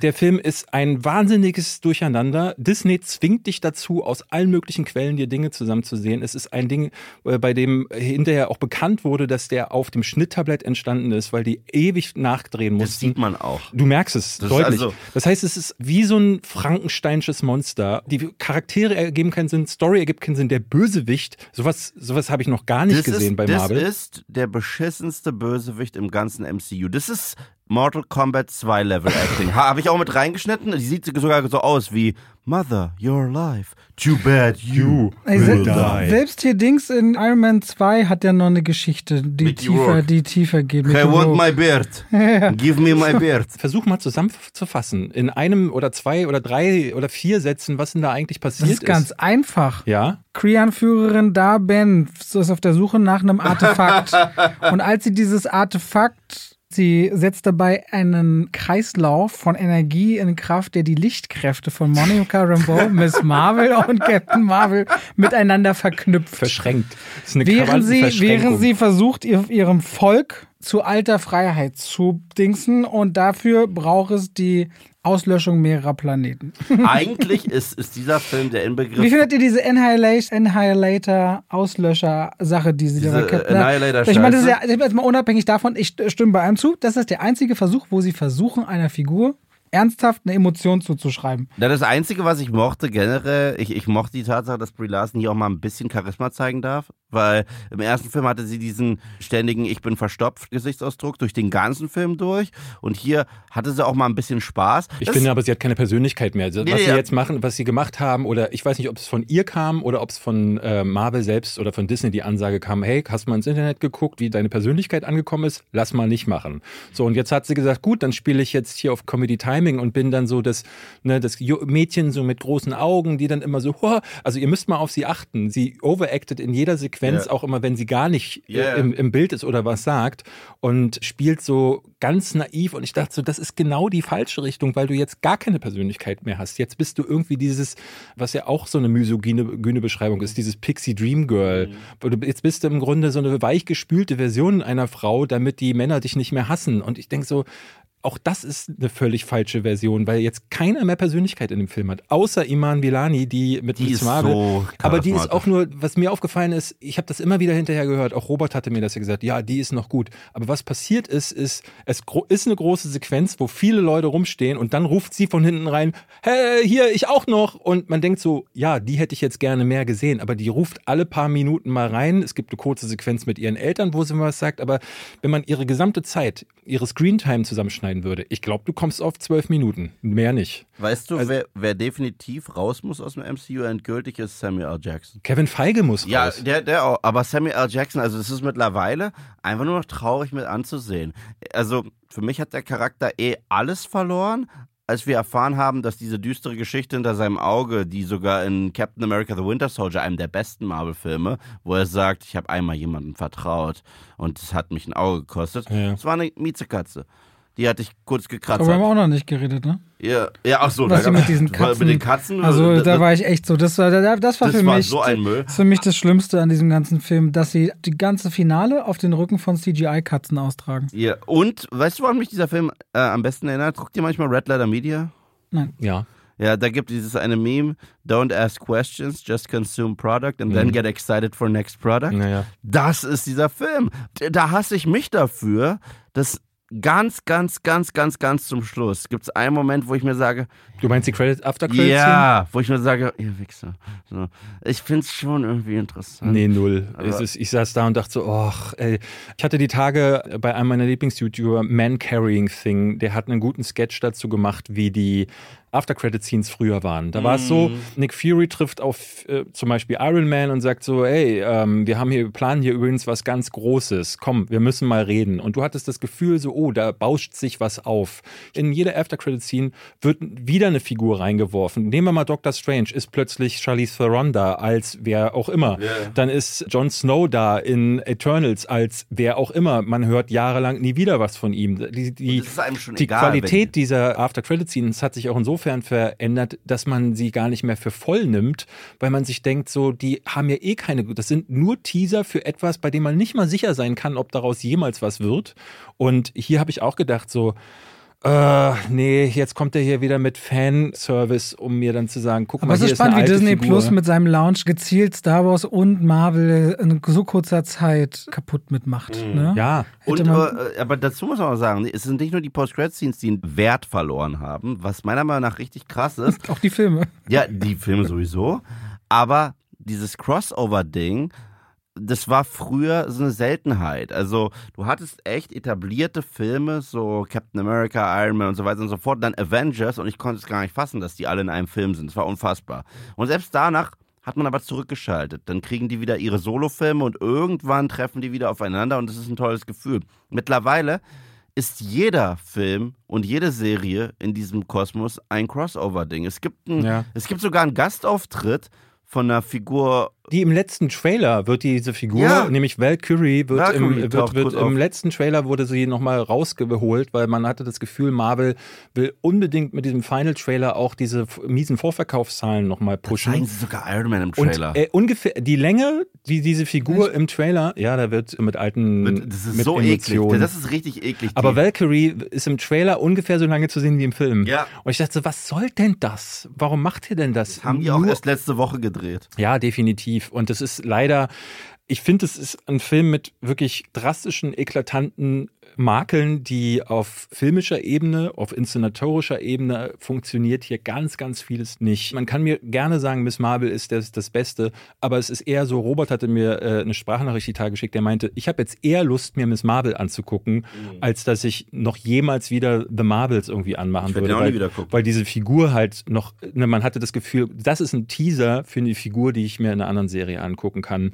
Der Film ist ein wahnsinniges Durcheinander. Disney zwingt dich dazu, aus allen möglichen Quellen dir Dinge zusammenzusehen. Es ist ein Ding, äh, bei dem hinterher auch bekannt wurde, dass der auf dem Schnitttablett entstanden ist, weil die ewig nachdrehen mussten. Das sieht man auch. Du merkst es Das deutlich. also- das heißt, es ist wie so ein Frankensteinsches Monster. Die Charaktere ergeben keinen Sinn, Story ergibt keinen Sinn. Der Bösewicht, sowas, sowas habe ich noch gar nicht das gesehen ist, bei das Marvel. ist der beschissenste Bösewicht im ganzen MCU. Das ist Mortal Kombat 2 Level Acting. Habe ich auch mit reingeschnitten. Die sieht sogar so aus wie Mother, your life. Too bad you. Ey, will die. selbst hier Dings in Iron Man 2 hat ja noch eine Geschichte, die Mickey tiefer, Rourke. die tiefer geht. I want my beard. Give me my beard. Versuch mal zusammenzufassen. In einem oder zwei oder drei oder vier Sätzen, was denn da eigentlich passiert Das ist ganz einfach. Ja. Kree-Anführerin Da Ben ist auf der Suche nach einem Artefakt. Und als sie dieses Artefakt, sie setzt dabei einen Kreislauf von Energie in Kraft, der die Lichtkräfte von Monica Rambeau, Miss Marvel und Captain Marvel miteinander verknüpft. Verschränkt. Das ist eine Während sie, während sie versucht, ihr, ihrem Volk zu alter Freiheit zu dingsen und dafür braucht es die Auslöschung mehrerer Planeten. Eigentlich ist, ist dieser Film der Inbegriff Wie findet ihr diese Annihilation, Annihilator Auslöscher-Sache, die sie Diese, da Captain- äh, Annihilator Ich meine, das ist ja ich bin jetzt mal unabhängig davon, ich stimme bei einem zu, das ist der einzige Versuch, wo sie versuchen, einer Figur ernsthaft eine Emotion zuzuschreiben. Na, das Einzige, was ich mochte generell, ich, ich mochte die Tatsache, dass Brie Larson hier auch mal ein bisschen Charisma zeigen darf, weil im ersten Film hatte sie diesen ständigen Ich bin verstopft Gesichtsausdruck durch den ganzen Film durch und hier hatte sie auch mal ein bisschen Spaß. Ich Das- finde aber, sie hat keine Persönlichkeit mehr. Also, was nee, sie ja. jetzt machen, was sie gemacht haben, oder ich weiß nicht, ob es von ihr kam oder ob es von äh, Marvel selbst oder von Disney die Ansage kam, hey, hast du mal ins Internet geguckt, wie deine Persönlichkeit angekommen ist? Lass mal nicht machen. So, und jetzt hat sie gesagt, gut, dann spiele ich jetzt hier auf Comedy Timing und bin dann so das, ne, das Mädchen so mit großen Augen, die dann immer so, "Huh." also ihr müsst mal auf sie achten. Sie overacted in jeder Sequenz, Ja. auch immer, wenn sie gar nicht äh, Ja. im, im Bild ist oder was sagt und spielt so ganz naiv und ich dachte so, das ist genau die falsche Richtung, weil du jetzt gar keine Persönlichkeit mehr hast. Jetzt bist du irgendwie dieses, was ja auch so eine misogyne gyne Beschreibung ist, dieses Pixie Dream Girl. Du- Jetzt bist du im Grunde so eine weichgespülte Version einer Frau, damit die Männer dich nicht mehr hassen. Und ich denke so, auch das ist eine völlig falsche Version, weil jetzt keiner mehr Persönlichkeit in dem Film hat, außer Iman Bilani, die mit Die Miss ist Marvel. so aber die ist auch nur, was mir aufgefallen ist, ich habe das immer wieder hinterher gehört, auch Robert hatte mir das ja gesagt, ja, die ist noch gut. Aber was passiert ist, ist, es ist eine große Sequenz, wo viele Leute rumstehen und dann ruft sie von hinten rein, hey, hier, ich auch noch. Und man denkt so, ja, die hätte ich jetzt gerne mehr gesehen, aber die ruft alle paar Minuten mal rein. Es gibt eine kurze Sequenz mit ihren Eltern, wo sie mal was sagt, aber wenn man ihre gesamte Zeit, ihre Screentime zusammenschneiden würde, ich glaube, du kommst auf zwölf Minuten, mehr nicht. Weißt du, Also- wer, wer definitiv raus muss aus dem MCU endgültig ist Samuel L. Jackson. Kevin Feige muss Ja, raus. der, der auch. Aber Samuel L. Jackson, also das ist mittlerweile einfach nur noch traurig mit anzusehen. Also für mich hat der Charakter eh alles verloren, als wir erfahren haben, dass diese düstere Geschichte hinter seinem Auge, die sogar in Captain America The Winter Soldier, einem der besten Marvel-Filme, wo er sagt, ich habe einmal jemandem vertraut und es hat mich ein Auge gekostet. Ja. Das war eine Miezekatze. Die hatte ich kurz gekratzt. Aber wir haben auch noch nicht geredet, ne? Ja, ja, ach so. Was da- sie mit diesen Mit Katzen. den Katzen. Also da war ich echt so. Das war, da- das war das für war mich. so ein Müll. Das ist für mich das Schlimmste an diesem ganzen Film, dass sie die ganze Finale auf den Rücken von CGI-Katzen austragen. Ja, und weißt du, woran mich dieser Film äh, am besten erinnert? Guckt ihr manchmal Red Letter Media? Ja. Ja, da gibt dieses eine Meme, don't ask questions, just consume product and then Mhm. get excited for next product. Naja. Das ist dieser Film. Da hasse ich mich dafür, dass ganz, ganz, ganz, ganz, ganz zum Schluss gibt es einen Moment, wo ich mir sage, Du meinst die Credit After Credits? ja, wo ich mir sage, ihr Wichser. So. Ich finde es schon irgendwie interessant. Nee, null. Ist, ich saß da und dachte so, ach, ey. Ich hatte die Tage bei einem meiner Lieblings-YouTuber, Man Carrying Thing, der hat einen guten Sketch dazu gemacht, wie die After-Credit-Scenes früher waren. Da war es so, Nick Fury trifft auf äh, zum Beispiel Iron Man und sagt so, ey, ähm, wir haben hier, planen hier übrigens was ganz Großes. Komm, wir müssen mal reden. Und du hattest das Gefühl so, oh, da bauscht sich was auf. In jeder After-Credit-Scene wird wieder eine Figur reingeworfen. Nehmen wir mal Doctor Strange, ist plötzlich Charlize Theron da als wer auch immer. Dann ist Jon Snow da in Eternals als wer auch immer. Man hört jahrelang nie wieder was von ihm. Die, die, die egal, Qualität dieser After-Credit-Scenes hat sich auch insofern verändert, dass man sie gar nicht mehr für voll nimmt, weil man sich denkt, so, die haben ja eh keine, das sind nur Teaser für etwas, bei dem man nicht mal sicher sein kann, ob daraus jemals was wird. Und hier habe ich auch gedacht, so, äh, nee, jetzt kommt er hier wieder mit Fanservice, um mir dann zu sagen, guck Aber mal, es ist spannend, wie Disney Figur. Plus mit seinem Launch gezielt Star Wars und Marvel in so kurzer Zeit kaputt mitmacht. Ne? Ja, Hätte Und, man- äh, aber dazu muss man auch sagen, es sind nicht nur die Post-Credit-Scenes, die einen Wert verloren haben, was meiner Meinung nach richtig krass ist. Auch die Filme. ja, die Filme sowieso. Aber dieses Crossover-Ding, das war früher so eine Seltenheit. Also du hattest echt etablierte Filme, so Captain America, Iron Man und so weiter und so fort, dann Avengers und ich konnte es gar nicht fassen, dass die alle in einem Film sind. Das war unfassbar. Und selbst danach hat man aber zurückgeschaltet. Dann kriegen die wieder ihre Solofilme und irgendwann treffen die wieder aufeinander und das ist ein tolles Gefühl. Mittlerweile ist jeder Film und jede Serie in diesem Kosmos ein Crossover-Ding. Es gibt ein, Ja. es gibt sogar einen Gastauftritt von einer Figur. Die im letzten Trailer wird diese Figur, Ja. nämlich Valkyrie, wird, Valkyrie im, wird, wird im letzten Trailer wurde sie nochmal rausgeholt, weil man hatte das Gefühl, Marvel will unbedingt mit diesem Final Trailer auch diese miesen Vorverkaufszahlen nochmal pushen. Zeigen sie sogar Iron Man im Und Trailer. äh, ungefähr die Länge, die diese Figur im Trailer, ja, da wird mit alten das ist mit so Emotionen. eklig. Das ist richtig eklig. Aber Valkyrie ist im Trailer ungefähr so lange zu sehen wie im Film. Ja. Und ich dachte was soll denn das? Warum macht ihr denn das? haben die auch erst letzte Woche gedreht. ja, definitiv. Und das ist leider, ich finde, es ist ein Film mit wirklich drastischen, eklatanten Makeln, die auf filmischer Ebene, auf inszenatorischer Ebene funktioniert hier ganz, ganz vieles nicht. Man kann mir gerne sagen, Miss Marvel ist das, das Beste, aber es ist eher so, Robert hatte mir äh, eine Sprachnachricht die Tage geschickt, der meinte, ich habe jetzt eher Lust, mir Miss Marvel anzugucken, Mhm. als dass ich noch jemals wieder The Marvels irgendwie anmachen Ich würde. auch weil, wieder gucken. weil diese Figur halt noch, ne, man hatte das Gefühl, das ist ein Teaser für eine Figur, die ich mir in einer anderen Serie angucken kann.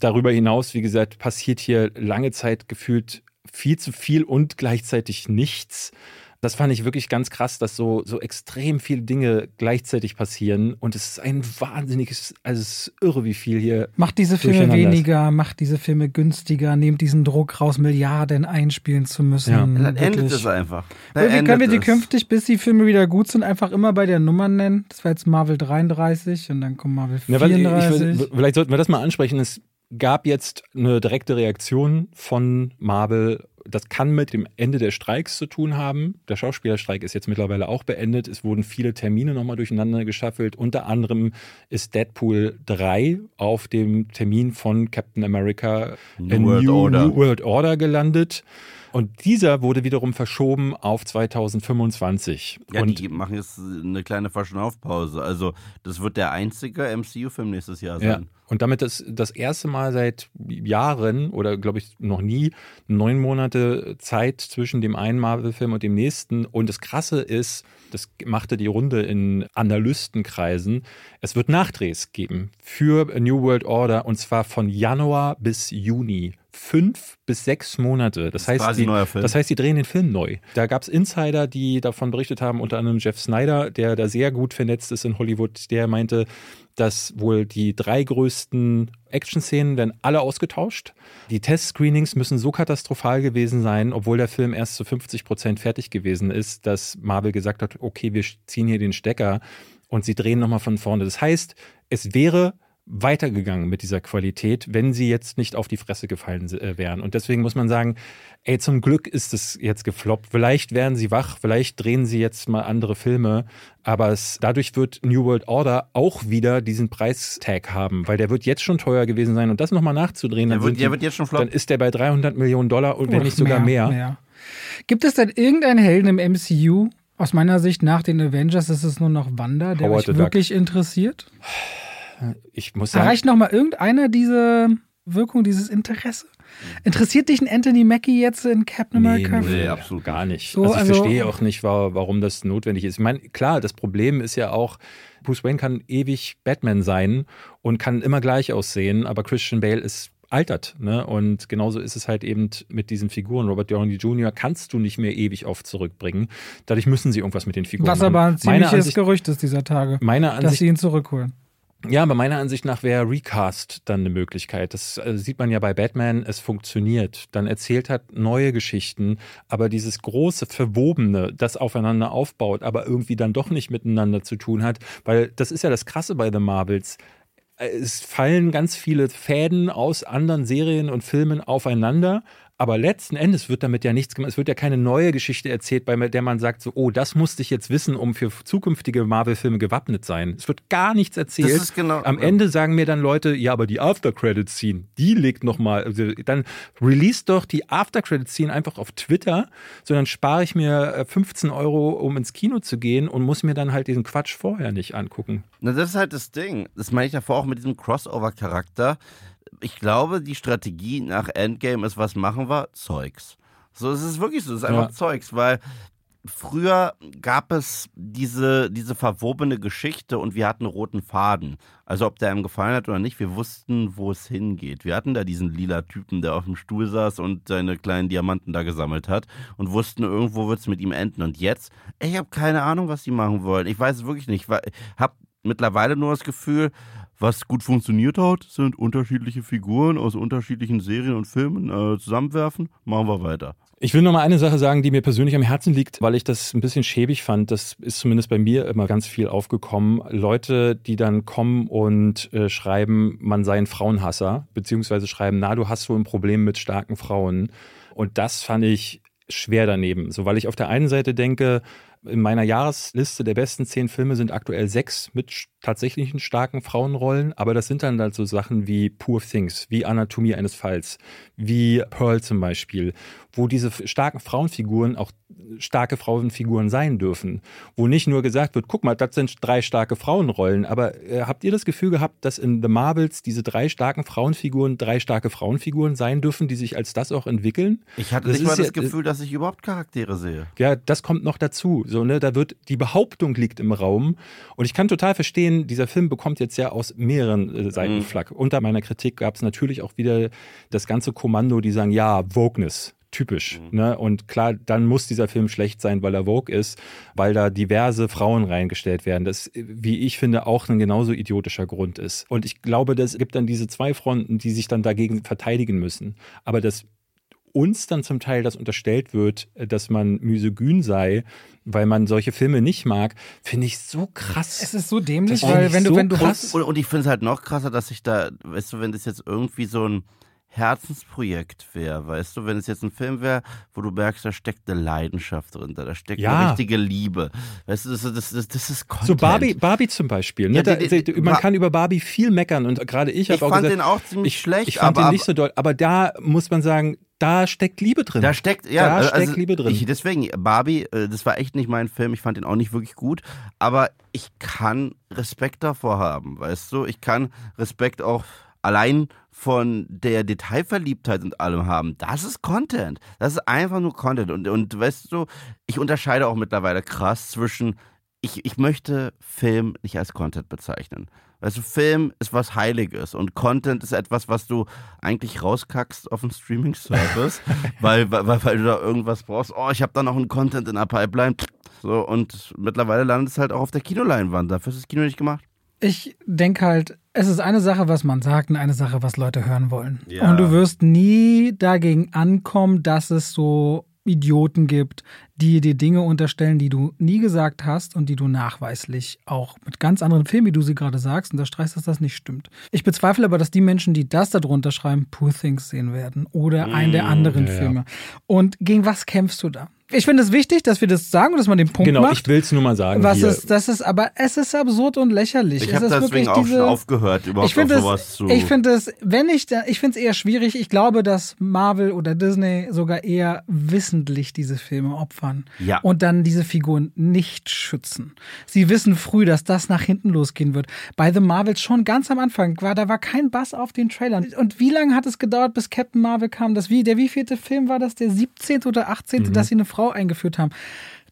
Darüber hinaus, wie gesagt, passiert hier lange Zeit gefühlt viel zu viel und gleichzeitig nichts. Das fand ich wirklich ganz krass, dass so, so extrem viele Dinge gleichzeitig passieren. Und es ist ein wahnsinniges, also es ist irre, wie viel hier. Macht diese Filme weniger, macht diese Filme günstiger, nehmt diesen Druck raus, Milliarden einspielen zu müssen. Ja. Dann endet es einfach. Dann wie können wir die künftig, bis die Filme wieder gut sind, einfach immer bei der Nummer nennen? Das war jetzt Marvel 33 und dann kommt Marvel Ja, weil ich, 34. ich, vielleicht sollten wir das mal ansprechen. Es gab jetzt eine direkte Reaktion von Marvel. Das kann mit dem Ende der Streiks zu tun haben. Der Schauspielerstreik ist jetzt mittlerweile auch beendet. Es wurden viele Termine nochmal durcheinander geschaffelt. Unter anderem ist Deadpool 3 auf dem Termin von Captain America New World Order. New World Order gelandet. Und dieser wurde wiederum verschoben auf 2025. Ja, und die machen jetzt eine kleine Verschnaufpause. Also, das wird der einzige MCU-Film nächstes Jahr Ja, sein. und damit das das erste Mal seit Jahren oder glaube ich noch nie neun Monate Zeit zwischen dem einen Marvel-Film und dem nächsten. Und das Krasse ist, das machte die Runde in Analystenkreisen, es wird Nachdrehs geben für New World Order und zwar von Januar bis Juni. Fünf bis sechs Monate. Das, heißt, quasi die, ein neuer Film. das heißt, die drehen den Film neu. Da gab es Insider, die davon berichtet haben, unter anderem Jeff Snyder, der da sehr gut vernetzt ist in Hollywood, der meinte, dass wohl die drei größten Action-Szenen werden alle ausgetauscht. Die Test-Screenings müssen so katastrophal gewesen sein, obwohl der Film erst zu 50 Prozent fertig gewesen ist, dass Marvel gesagt hat, okay, wir ziehen hier den Stecker und sie drehen nochmal von vorne. Das heißt, es wäre weitergegangen mit dieser Qualität, wenn sie jetzt nicht auf die Fresse gefallen äh, wären. Und deswegen muss man sagen, ey, zum Glück ist es jetzt gefloppt. Vielleicht werden sie wach, vielleicht drehen sie jetzt mal andere Filme, aber es, dadurch wird New World Order auch wieder diesen Preistag haben, weil der wird jetzt schon teuer gewesen sein. Und das nochmal nachzudrehen, dann, Der wird, der die, wird jetzt schon dann ist der bei 300 Millionen Dollar und wenn Oder nicht sogar mehr. mehr. Gibt es denn irgendeinen Helden im MCU? Aus meiner Sicht nach den Avengers ist es nur noch Wanda, der Howard Duck. wirklich interessiert. Ich muss sagen, Erreicht noch mal irgendeiner diese Wirkung, dieses Interesse? Interessiert dich ein Anthony Mackie jetzt in Captain Nee, America? nee, Nee, absolut gar nicht. So, also ich also- verstehe auch nicht, wa- warum das notwendig ist. Ich meine, klar, das Problem ist ja auch, Bruce Wayne kann ewig Batman sein und kann immer gleich aussehen, aber Christian Bale ist altert. Ne? Und genauso ist es halt eben mit diesen Figuren. Robert Downey Jr. kannst du nicht mehr ewig oft zurückbringen. Dadurch müssen sie irgendwas mit den Figuren Was machen. aber ein ziemliches Ansicht, Gerücht ist dieser Tage, meiner dass Ansicht sie ihn zurückholen. Ja, aber meiner Ansicht nach wäre Recast dann eine Möglichkeit. Das äh, sieht man ja bei Batman, es funktioniert. Dann erzählt hat neue Geschichten, aber dieses große Verwobene, das aufeinander aufbaut, aber irgendwie dann doch nicht miteinander zu tun hat, weil das ist ja das Krasse bei The Marvels. Äh, Es fallen ganz viele Fäden aus anderen Serien und Filmen aufeinander, Aber letzten Endes wird damit ja nichts gemacht. Es wird ja keine neue Geschichte erzählt, bei der man sagt, so, oh, das musste ich jetzt wissen, um für zukünftige Marvel-Filme gewappnet sein. Es wird gar nichts erzählt. Das ist genau- Am Ende sagen mir dann Leute, ja, aber die After-Credit-Scene, die legt nochmal, also dann release doch die After-Credit-Scene einfach auf Twitter, sondern spare ich mir äh, 15 Euro, um ins Kino zu gehen und muss mir dann halt diesen Quatsch vorher nicht angucken. Na, das ist halt das Ding. Das meine ich davor auch mit diesem Crossover-Charakter. Ich glaube, die Strategie nach Endgame ist, was machen wir? Zeugs. So, es ist wirklich so, es ist einfach Ja. Zeugs, weil früher gab es diese, diese verwobene Geschichte und wir hatten roten Faden. Also ob der einem gefallen hat oder nicht, wir wussten, wo es hingeht. Wir hatten da diesen lila Typen, der auf dem Stuhl saß und seine kleinen Diamanten da gesammelt hat und wussten, irgendwo wird es mit ihm enden. Und jetzt, ich habe keine Ahnung, was die machen wollen. Ich weiß es wirklich nicht. Ich habe mittlerweile nur das Gefühl, was gut funktioniert hat, sind unterschiedliche Figuren aus unterschiedlichen Serien und Filmen äh, zusammenwerfen. Machen wir weiter. Ich will noch mal eine Sache sagen, die mir persönlich am Herzen liegt, weil ich das ein bisschen schäbig fand. Das ist zumindest bei mir immer ganz viel aufgekommen. Leute, die dann kommen und äh, schreiben, man sei ein Frauenhasser, beziehungsweise schreiben, na, du hast wohl ein Problem mit starken Frauen. Und das fand ich schwer daneben. So, weil ich auf der einen Seite denke, in meiner Jahresliste der besten zehn Filme sind aktuell sechs mit tatsächlichen starken Frauenrollen, aber das sind dann halt so Sachen wie Poor Things, wie Anatomie eines Falls, wie Pearl zum Beispiel, wo diese starken Frauenfiguren auch starke Frauenfiguren sein dürfen, wo nicht nur gesagt wird, guck mal, das sind drei starke Frauenrollen, aber äh, habt ihr das Gefühl gehabt, dass in The Marvels diese drei starken Frauenfiguren drei starke Frauenfiguren sein dürfen, die sich als das auch entwickeln? Ich hatte Das nicht mal das ja- Gefühl, dass ich überhaupt Charaktere sehe. Ja, das kommt noch dazu. So, ne, da wird die Behauptung liegt im Raum. Und ich kann total verstehen, dieser Film bekommt jetzt ja aus mehreren äh, Seiten Mhm. Flack. Unter meiner Kritik gab es natürlich auch wieder das ganze Kommando, die sagen, ja, Wokeness. Typisch. Ne? Und klar, dann muss dieser Film schlecht sein, weil er Vogue ist, weil da diverse Frauen reingestellt werden. Das, äh, wie ich finde, auch ein genauso idiotischer Grund ist. Und ich glaube, das gibt dann diese zwei Fronten, die sich dann dagegen verteidigen müssen. Aber das uns dann zum Teil das unterstellt wird, äh, dass man misogyn sei, weil man solche Filme nicht mag, finde ich so krass. Es ist so dämlich, weil wenn du, so wenn du krass. Und, und ich finde es halt noch krasser, dass ich da, weißt du, wenn das jetzt irgendwie so ein Herzensprojekt wäre, weißt du, wenn es jetzt ein Film wäre, wo du merkst, da steckt eine Leidenschaft drin, da steckt Ja. eine richtige Liebe. Weißt du, das, das, das, das ist Content. so Barbie, Barbie zum Beispiel. Ne? Ja, da, die- die- man kann über Barbie viel meckern und gerade ich habe auch fand gesagt, den auch ziemlich ich, schlecht, ich fand aber- den nicht so doll. Aber da muss man sagen, da steckt Liebe drin. Da steckt, ja, Da also steckt Liebe drin. Ich, deswegen, Barbie, äh, das war echt nicht mein Film. Ich fand den auch nicht wirklich gut. Aber ich kann Respekt davor haben, weißt du? Ich kann Respekt auch allein von der Detailverliebtheit und allem haben. Das ist Content. Das ist einfach nur Content. Und, und weißt du, ich unterscheide auch mittlerweile krass zwischen, ich, ich möchte Film nicht als Content bezeichnen. Weißt du, Film ist was Heiliges und Content ist etwas, was du eigentlich rauskackst auf dem Streaming-Service, weil, weil, weil du da irgendwas brauchst. Oh, ich habe da noch einen Content in der Pipeline. So, und mittlerweile landet es halt auch auf der Kinoleinwand. Dafür ist das Kino nicht gemacht. Ich denke halt, es ist eine Sache, was man sagt und eine Sache, was Leute hören wollen. Ja. Und du wirst nie dagegen ankommen, dass es so Idioten gibt, die dir Dinge unterstellen, die du nie gesagt hast und die du nachweislich auch mit ganz anderen Filmen, wie du sie gerade sagst, unterstreichst, dass das nicht stimmt. Ich bezweifle aber, dass die Menschen, die das darunter schreiben, Poor Things sehen werden oder einen der anderen ja. Filme. Und gegen was kämpfst du da? Ich finde es wichtig, dass wir das sagen und dass man den Punkt genau, macht. ich will es nur mal sagen. Was hier. ist, das ist, aber es ist absurd und lächerlich. Ich es habe deswegen wirklich auch diese, schon aufgehört, überhaupt ich finde auf es, sowas zu. ich finde es, wenn ich, da, ich finde es eher schwierig. Ich glaube, dass Marvel oder Disney sogar eher wissentlich diese Filme opfern Ja. und dann diese Figuren nicht schützen. Sie wissen früh, dass das nach hinten losgehen wird. Bei The Marvels schon ganz am Anfang war, da war kein Bass auf den Trailern. Und wie lange hat es gedauert, bis Captain Marvel kam? Das wie, der wievielte Film war das? Der 17. oder 18., dass sie eine Frau eingeführt haben.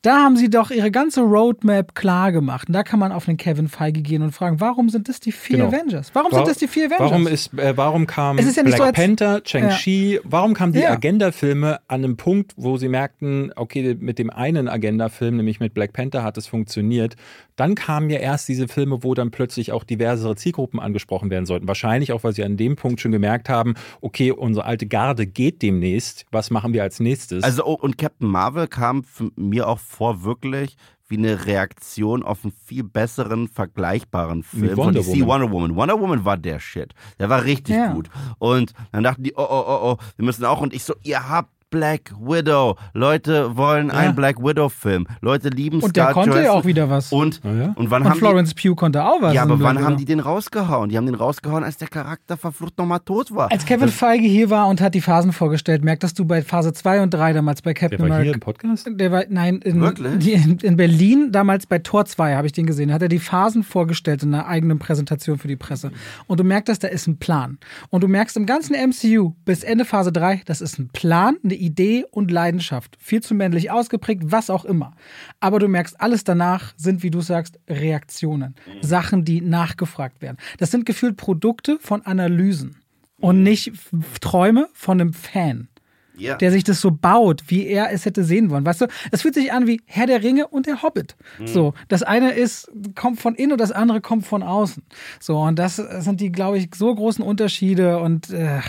Da haben sie doch ihre ganze Roadmap klar gemacht. Und da kann man auf den Kevin Feige gehen und fragen, warum sind das die vier Genau. Avengers? Warum Wa- sind das die vier Avengers? Warum, ist, äh, warum kam ja Black so, Panther, Shang-Chi, warum kamen die Ja. Agenda-Filme an einem Punkt, wo sie merkten, okay, mit dem einen Agenda-Film, nämlich mit Black Panther, hat es funktioniert. Dann kamen ja erst diese Filme, wo dann plötzlich auch diversere Zielgruppen angesprochen werden sollten. Wahrscheinlich auch, weil sie an dem Punkt schon gemerkt haben, okay, unsere alte Garde geht demnächst. Was machen wir als nächstes? Also, oh, und Captain Marvel kam mir auch vor wirklich wie eine Reaktion auf einen viel besseren, vergleichbaren Film von Wonder DC Woman. Wonder Woman. Wonder Woman war der Shit. Der war richtig Ja. gut. Und dann dachten die, oh, oh, oh, oh, wir müssen auch. Und ich so, ihr habt Black Widow. Leute wollen einen Black Widow-Film. Leute lieben Und der Scarlett konnte ja Johansson. auch wieder was. Und, Ja, ja. und wann Und haben Florence Pugh konnte auch was. die, ja, aber Black wann haben Widow. die den rausgehauen? Die haben den rausgehauen, als der Charakter verflucht nochmal tot war. Als Kevin Feige hier war und hat die Phasen vorgestellt, merktest du bei Phase 2 und 3 damals bei Der Captain war hier America. im Podcast? Der war, nein, in, Wirklich? die, in, in Berlin, damals bei Tor 2 habe ich den gesehen, hat er die Phasen vorgestellt in einer eigenen Präsentation für die Presse. Und du merkst, da ist ein Plan. Und du merkst im ganzen MCU bis Ende Phase 3, das ist ein Plan, eine Idee und Leidenschaft. Viel zu männlich ausgeprägt, was auch immer. Aber du merkst, alles danach sind, wie du sagst, Reaktionen. Sachen, die nachgefragt werden. Das sind gefühlt Produkte von Analysen. Und nicht Träume von einem Fan ja. der sich das so baut, wie er es hätte sehen wollen. Weißt du, es fühlt sich an wie Herr der Ringe und der Hobbit. So, das eine ist, kommt von innen und das andere kommt von außen. So, und das sind die, glaube ich, so großen Unterschiede und äh,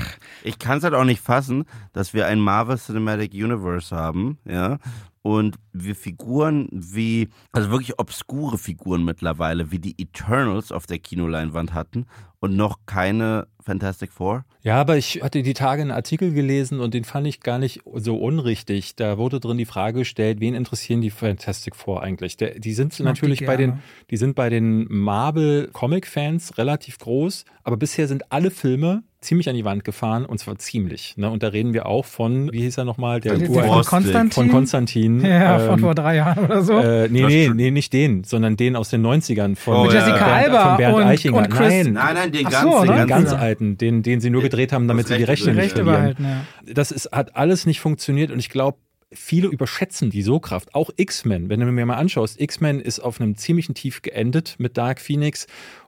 Ich kann es halt auch nicht fassen, dass wir ein Marvel Cinematic Universe haben, ja, und wir Figuren wie, also wirklich obskure Figuren mittlerweile, wie die Eternals auf der Kinoleinwand hatten und noch keine Fantastic Four. Ja, aber ich hatte die Tage einen Artikel gelesen und den fand ich gar nicht so unrichtig. Da wurde drin die Frage gestellt, wen interessieren die Fantastic Four eigentlich? Der, die sind mag die natürlich bei den, die sind bei den Marvel Comic Fans relativ groß, aber bisher sind alle Filme ziemlich an die Wand gefahren und zwar ziemlich. Ne? Und da reden wir auch von, wie hieß er nochmal, der, der Ur- von. Konstantin. von Konstantin. ja, von ähm, vor drei Jahren oder so. äh, nee, nee, nee, nicht den, sondern den aus den 90ern von Oh, Jessica ja. Bernd, Alba von Bernd und, Eichinger. und Chris. Nein, Nein, nein, den Ach ganz, so, den ganz, ganz alten, den, den sie nur gedreht haben, damit sie die Rechte nicht verlieren. behalten, ja. Das ist, hat alles nicht funktioniert und ich glaube, viele überschätzen die So-Kraft. Auch X-Men, wenn du mir mal anschaust, X-Men ist auf einem ziemlichen Tief geendet mit Dark Phoenix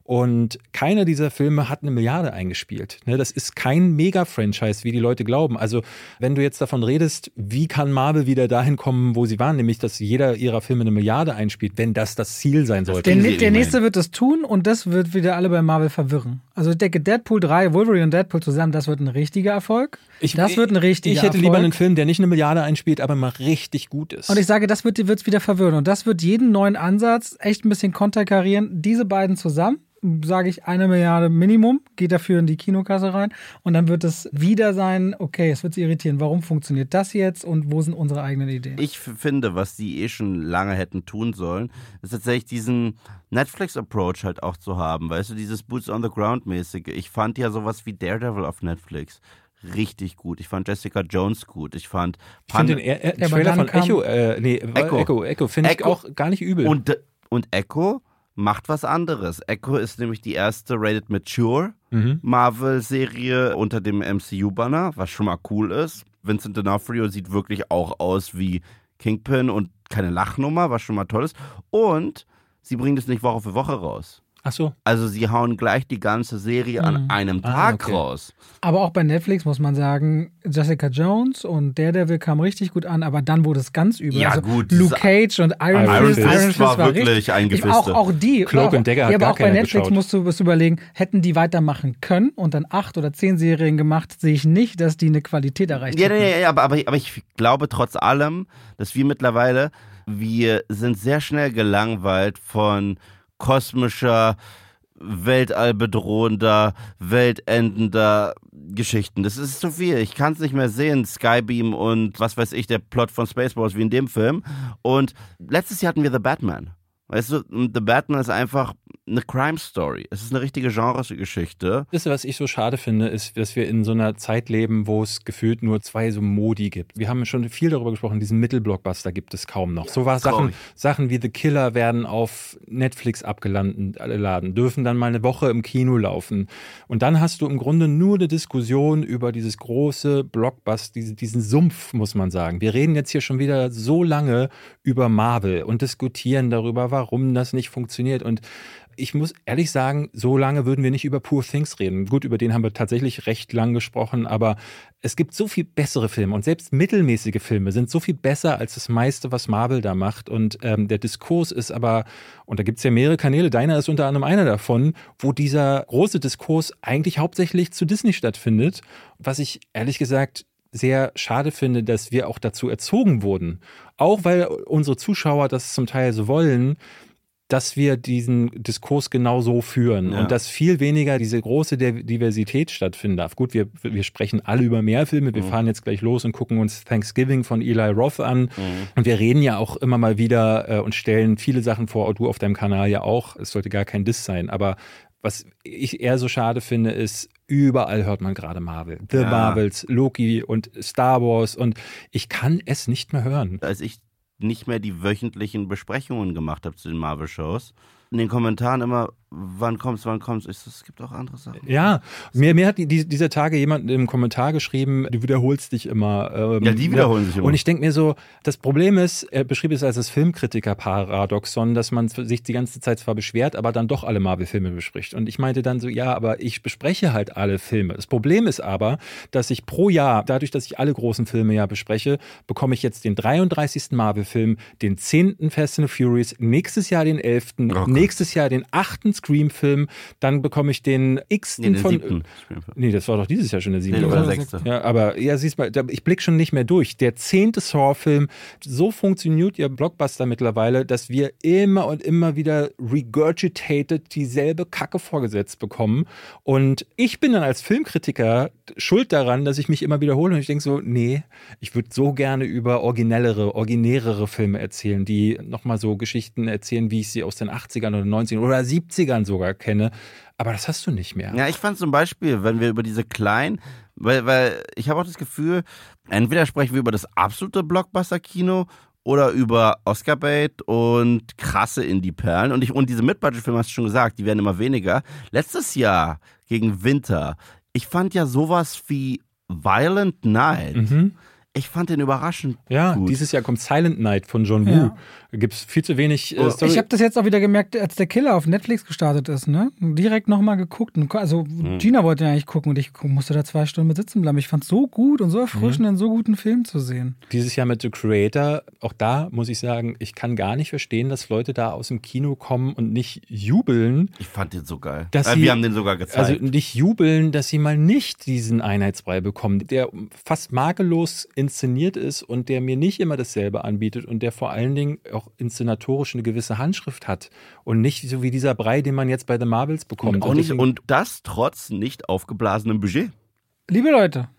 und keiner dieser Filme hat eine Milliarde eingespielt. Ne, das ist kein Mega-Franchise, wie die Leute glauben. Also, wenn du jetzt davon redest, wie kann Marvel wieder dahin kommen, wo sie waren, nämlich, dass jeder ihrer Filme eine Milliarde einspielt, wenn das das Ziel sein sollte. Der, sie der nächste wird das tun und das wird wieder alle bei Marvel verwirren. Also ich denke, Deadpool 3, Wolverine und Deadpool zusammen, das wird ein richtiger Erfolg. das wird ein richtiger Ich hätte Erfolg. lieber einen Film, der nicht eine Milliarde einspielt, aber mal richtig gut ist. Und ich sage, das wird es wieder verwirren. Und das wird jeden neuen Ansatz echt ein bisschen konterkarieren. Diese beiden zusammen, sage ich, eine Milliarde Minimum, geht dafür in die Kinokasse rein. Und dann wird es wieder sein, okay, es wird sie irritieren. Warum funktioniert das jetzt und wo sind unsere eigenen Ideen? Ich finde, was die eh schon lange hätten tun sollen, ist tatsächlich diesen Netflix-Approach halt auch zu haben. Weißt du, dieses Boots on the Ground-mäßige. Ich fand ja sowas wie Daredevil auf Netflix richtig gut. Ich fand Jessica Jones gut. Ich fand ich finde Pan- den äh, Ja, aber Trailer von Echo, äh, nee, Echo. Echo, Echo, finde ich Echo. auch gar nicht übel. und, und Echo macht was anderes. Echo ist nämlich die erste Rated Mature mhm. Marvel-Serie unter dem MCU-Banner, was schon mal cool ist. Vincent D'Onofrio sieht wirklich auch aus wie Kingpin und keine Lachnummer, was schon mal toll ist. Und sie bringen es nicht Woche für Woche raus. Ach so. Also sie hauen gleich die ganze Serie an einem Ah, Tag okay. raus. Aber auch bei Netflix muss man sagen, Jessica Jones und Daredevil kam richtig gut an, aber dann wurde es ganz übel. Ja, also gut, Luke Cage und Iron, Iron Fist, Fist Iron Fist war wirklich richtig, ein Gefiste. auch, auch die. Cloak auch, and Dagger hat ja, aber gar auch bei Netflix geschaut. musst du was überlegen, hätten die weitermachen können und dann acht oder zehn Serien gemacht, sehe ich nicht, dass die eine Qualität erreicht Ja, hätten. ja, ja, aber, aber, aber ich glaube trotz allem, dass wir mittlerweile, wir sind sehr schnell gelangweilt von kosmischer, weltallbedrohender, weltendender Geschichten. Das ist zu viel. Ich kann es nicht mehr sehen. Skybeam und was weiß ich, der Plot von Spaceballs wie in dem Film. Und letztes Jahr hatten wir The Batman. Weißt du, The Batman ist einfach eine Crime Story. Es ist eine richtige Genregeschichte. Das, was ich so schade finde, ist, dass wir in so einer Zeit leben, wo es gefühlt nur zwei so Modi gibt. Wir haben schon viel darüber gesprochen, diesen Mittelblockbuster gibt es kaum noch. so war Sachen. Sachen wie The Killer werden auf Netflix abgeladen, dürfen dann mal eine Woche im Kino laufen. Und dann hast du im Grunde nur eine Diskussion über dieses große Blockbuster, diese, diesen Sumpf, muss man sagen. Wir reden jetzt hier schon wieder so lange über Marvel und diskutieren darüber, warum das nicht funktioniert. Und ich muss ehrlich sagen, so lange würden wir nicht über Poor Things reden. Gut, über den haben wir tatsächlich recht lang gesprochen, aber es gibt so viel bessere Filme und selbst mittelmäßige Filme sind so viel besser als das meiste, was Marvel da macht. Und ähm, der Diskurs ist aber, und da gibt es ja mehrere Kanäle, deiner ist unter anderem einer davon, wo dieser große Diskurs eigentlich hauptsächlich zu Disney stattfindet, was ich ehrlich gesagt sehr schade finde, dass wir auch dazu erzogen wurden. Auch weil unsere Zuschauer das zum Teil so wollen, dass wir diesen Diskurs genau so führen Ja. und dass viel weniger diese große Div- Diversität stattfinden darf. Gut, wir, wir sprechen alle über mehr Filme. Wir fahren jetzt gleich los und gucken uns Thanksgiving von Eli Roth an. Und wir reden ja auch immer mal wieder äh, und stellen viele Sachen vor, du auf deinem Kanal ja auch. Es sollte gar kein Diss sein. Aber was ich eher so schade finde, ist, überall hört man gerade Marvel. The Ja. Marvels, Loki und Star Wars. Und ich kann es nicht mehr hören. als ich nicht mehr die wöchentlichen Besprechungen gemacht habe zu den Marvel-Shows, in den Kommentaren immer, wann kommt's, wann kommt's? Ich so, es gibt auch andere Sachen. Ja, mir, mir hat die, die, dieser Tage jemand im Kommentar geschrieben, du wiederholst dich immer. Ähm, Ja, die wiederholen sich immer. Und ich denke mir so, das Problem ist, er beschrieb es als das Filmkritiker-Paradoxon, dass man sich die ganze Zeit zwar beschwert, aber dann doch alle Marvel-Filme bespricht. Und ich meinte dann so, ja, aber ich bespreche halt alle Filme. Das Problem ist aber, dass ich pro Jahr, dadurch, dass ich alle großen Filme ja bespreche, bekomme ich jetzt den 33. Marvel-Film, den 10. Fast and Furious, nächstes Jahr den 11., Oh nächstes Jahr den 8. Scream-Film, dann bekomme ich den x. Nee, den von. siebten. Nee, das war doch dieses Jahr schon der siebte. Nee, oder? sechste. Ja, aber ja, siehst mal, ich blick schon nicht mehr durch. Der zehnte Saw-Film, so funktioniert ja Blockbuster mittlerweile, dass wir immer und immer wieder regurgitated dieselbe Kacke vorgesetzt bekommen. Und ich bin dann als Filmkritiker schuld daran, dass ich mich immer wiederhole und ich denke so, nee, ich würde so gerne über originellere, originärere Filme erzählen, die nochmal so Geschichten erzählen, wie ich sie aus den 80ern oder 90ern oder 70ern sogar kenne. Aber das hast du nicht mehr. Ja, ich fand zum Beispiel, wenn wir über diese kleinen, weil, weil ich habe auch das Gefühl, entweder sprechen wir über das absolute Blockbuster-Kino oder über Oscar-Bait und krasse Indie-Perlen. Und, und diese Mid-Budget-Filme, hast du schon gesagt, die werden immer weniger. Letztes Jahr gegen Winter, ich fand ja sowas wie Violent Night, Mhm. Ich fand den überraschend Ja, gut. dieses Jahr kommt Silent Night von John Woo. Ja. Da gibt es viel zu wenig äh, Oh, Story. Ich habe das jetzt auch wieder gemerkt, als der Killer auf Netflix gestartet ist, ne? Direkt nochmal geguckt. Also Hm. Gina wollte ja eigentlich gucken und ich musste da zwei Stunden mit sitzen bleiben. Ich fand es so gut und so Mhm. erfrischend, einen so guten Film zu sehen. Dieses Jahr mit The Creator, auch da muss ich sagen, ich kann gar nicht verstehen, dass Leute da aus dem Kino kommen und nicht jubeln. ich fand den so geil. Dass äh, sie- wir haben den sogar gezeigt. Also nicht jubeln, dass sie mal nicht diesen Einheitsbrei bekommen, der fast makellos inszeniert ist und der mir nicht immer dasselbe anbietet und der vor allen Dingen auch inszenatorisch eine gewisse Handschrift hat und nicht so wie dieser Brei, den man jetzt bei The Marvels bekommt. und, auch nicht, und das trotz nicht aufgeblasenem Budget. Liebe Leute,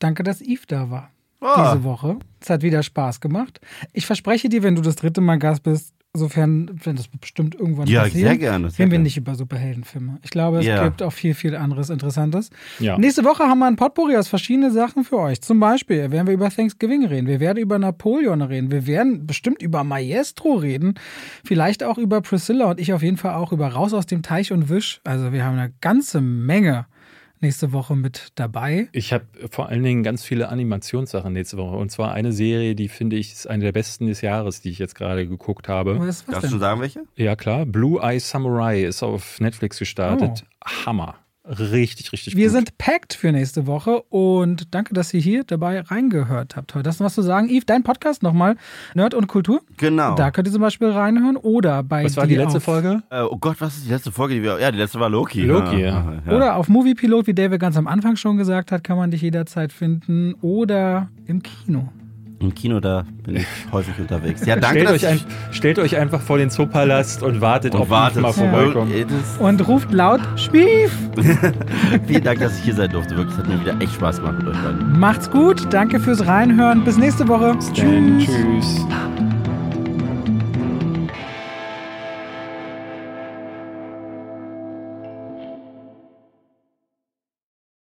danke, dass Yves da war. Ah. Diese Woche. Es hat wieder Spaß gemacht. Ich verspreche dir, wenn du das dritte Mal Gast bist, sofern, wenn das bestimmt irgendwann Ja, passieren, sehr gerne, sehr reden wir gerne. nicht über Superheldenfilme. Ich glaube, es Ja. gibt auch viel, viel anderes Interessantes. Ja. Nächste Woche haben wir ein Potpourri aus verschiedenen Sachen für euch. Zum Beispiel werden wir über Thanksgiving reden. Wir werden über Napoleon reden. Wir werden bestimmt über Maestro reden. Vielleicht auch über Priscilla und ich auf jeden Fall auch über Raus aus dem Teich und Wisch. Also wir haben eine ganze Menge nächste Woche mit dabei. Ich habe vor allen Dingen ganz viele Animationssachen nächste Woche. Und zwar eine Serie, die finde ich ist eine der besten des Jahres, die ich jetzt gerade geguckt habe. Was, was Darfst du denn? sagen, welche? Ja, klar. Blue Eye Samurai ist auf Netflix gestartet. Hammer. Richtig, richtig Wir gut. sind packed für nächste Woche und danke, dass ihr hier dabei reingehört habt heute. Hast du was zu sagen? Yves, dein Podcast nochmal, Nerd und Kultur. Genau. Da könnt ihr zum Beispiel reinhören oder bei Was war die letzte auf, Folge? Äh, oh Gott, was ist die letzte Folge, die wir. Ja, die letzte war Loki. Loki, ja. Oder auf Moviepilot, wie David ganz am Anfang schon gesagt hat, kann man dich jederzeit finden. Oder im Kino. Im Kino, da bin ich häufig unterwegs. Ja, danke, stellt, euch ein, stellt euch einfach vor den Zoopalast und wartet, und ob wartet. mal vorbeikommt. Ja. Und ruft laut Spief! Vielen Dank, dass ich hier sein durfte. Wirklich, es hat mir wieder echt Spaß gemacht mit euch beiden. Macht's gut, danke fürs Reinhören. Bis nächste Woche. Dann, tschüss.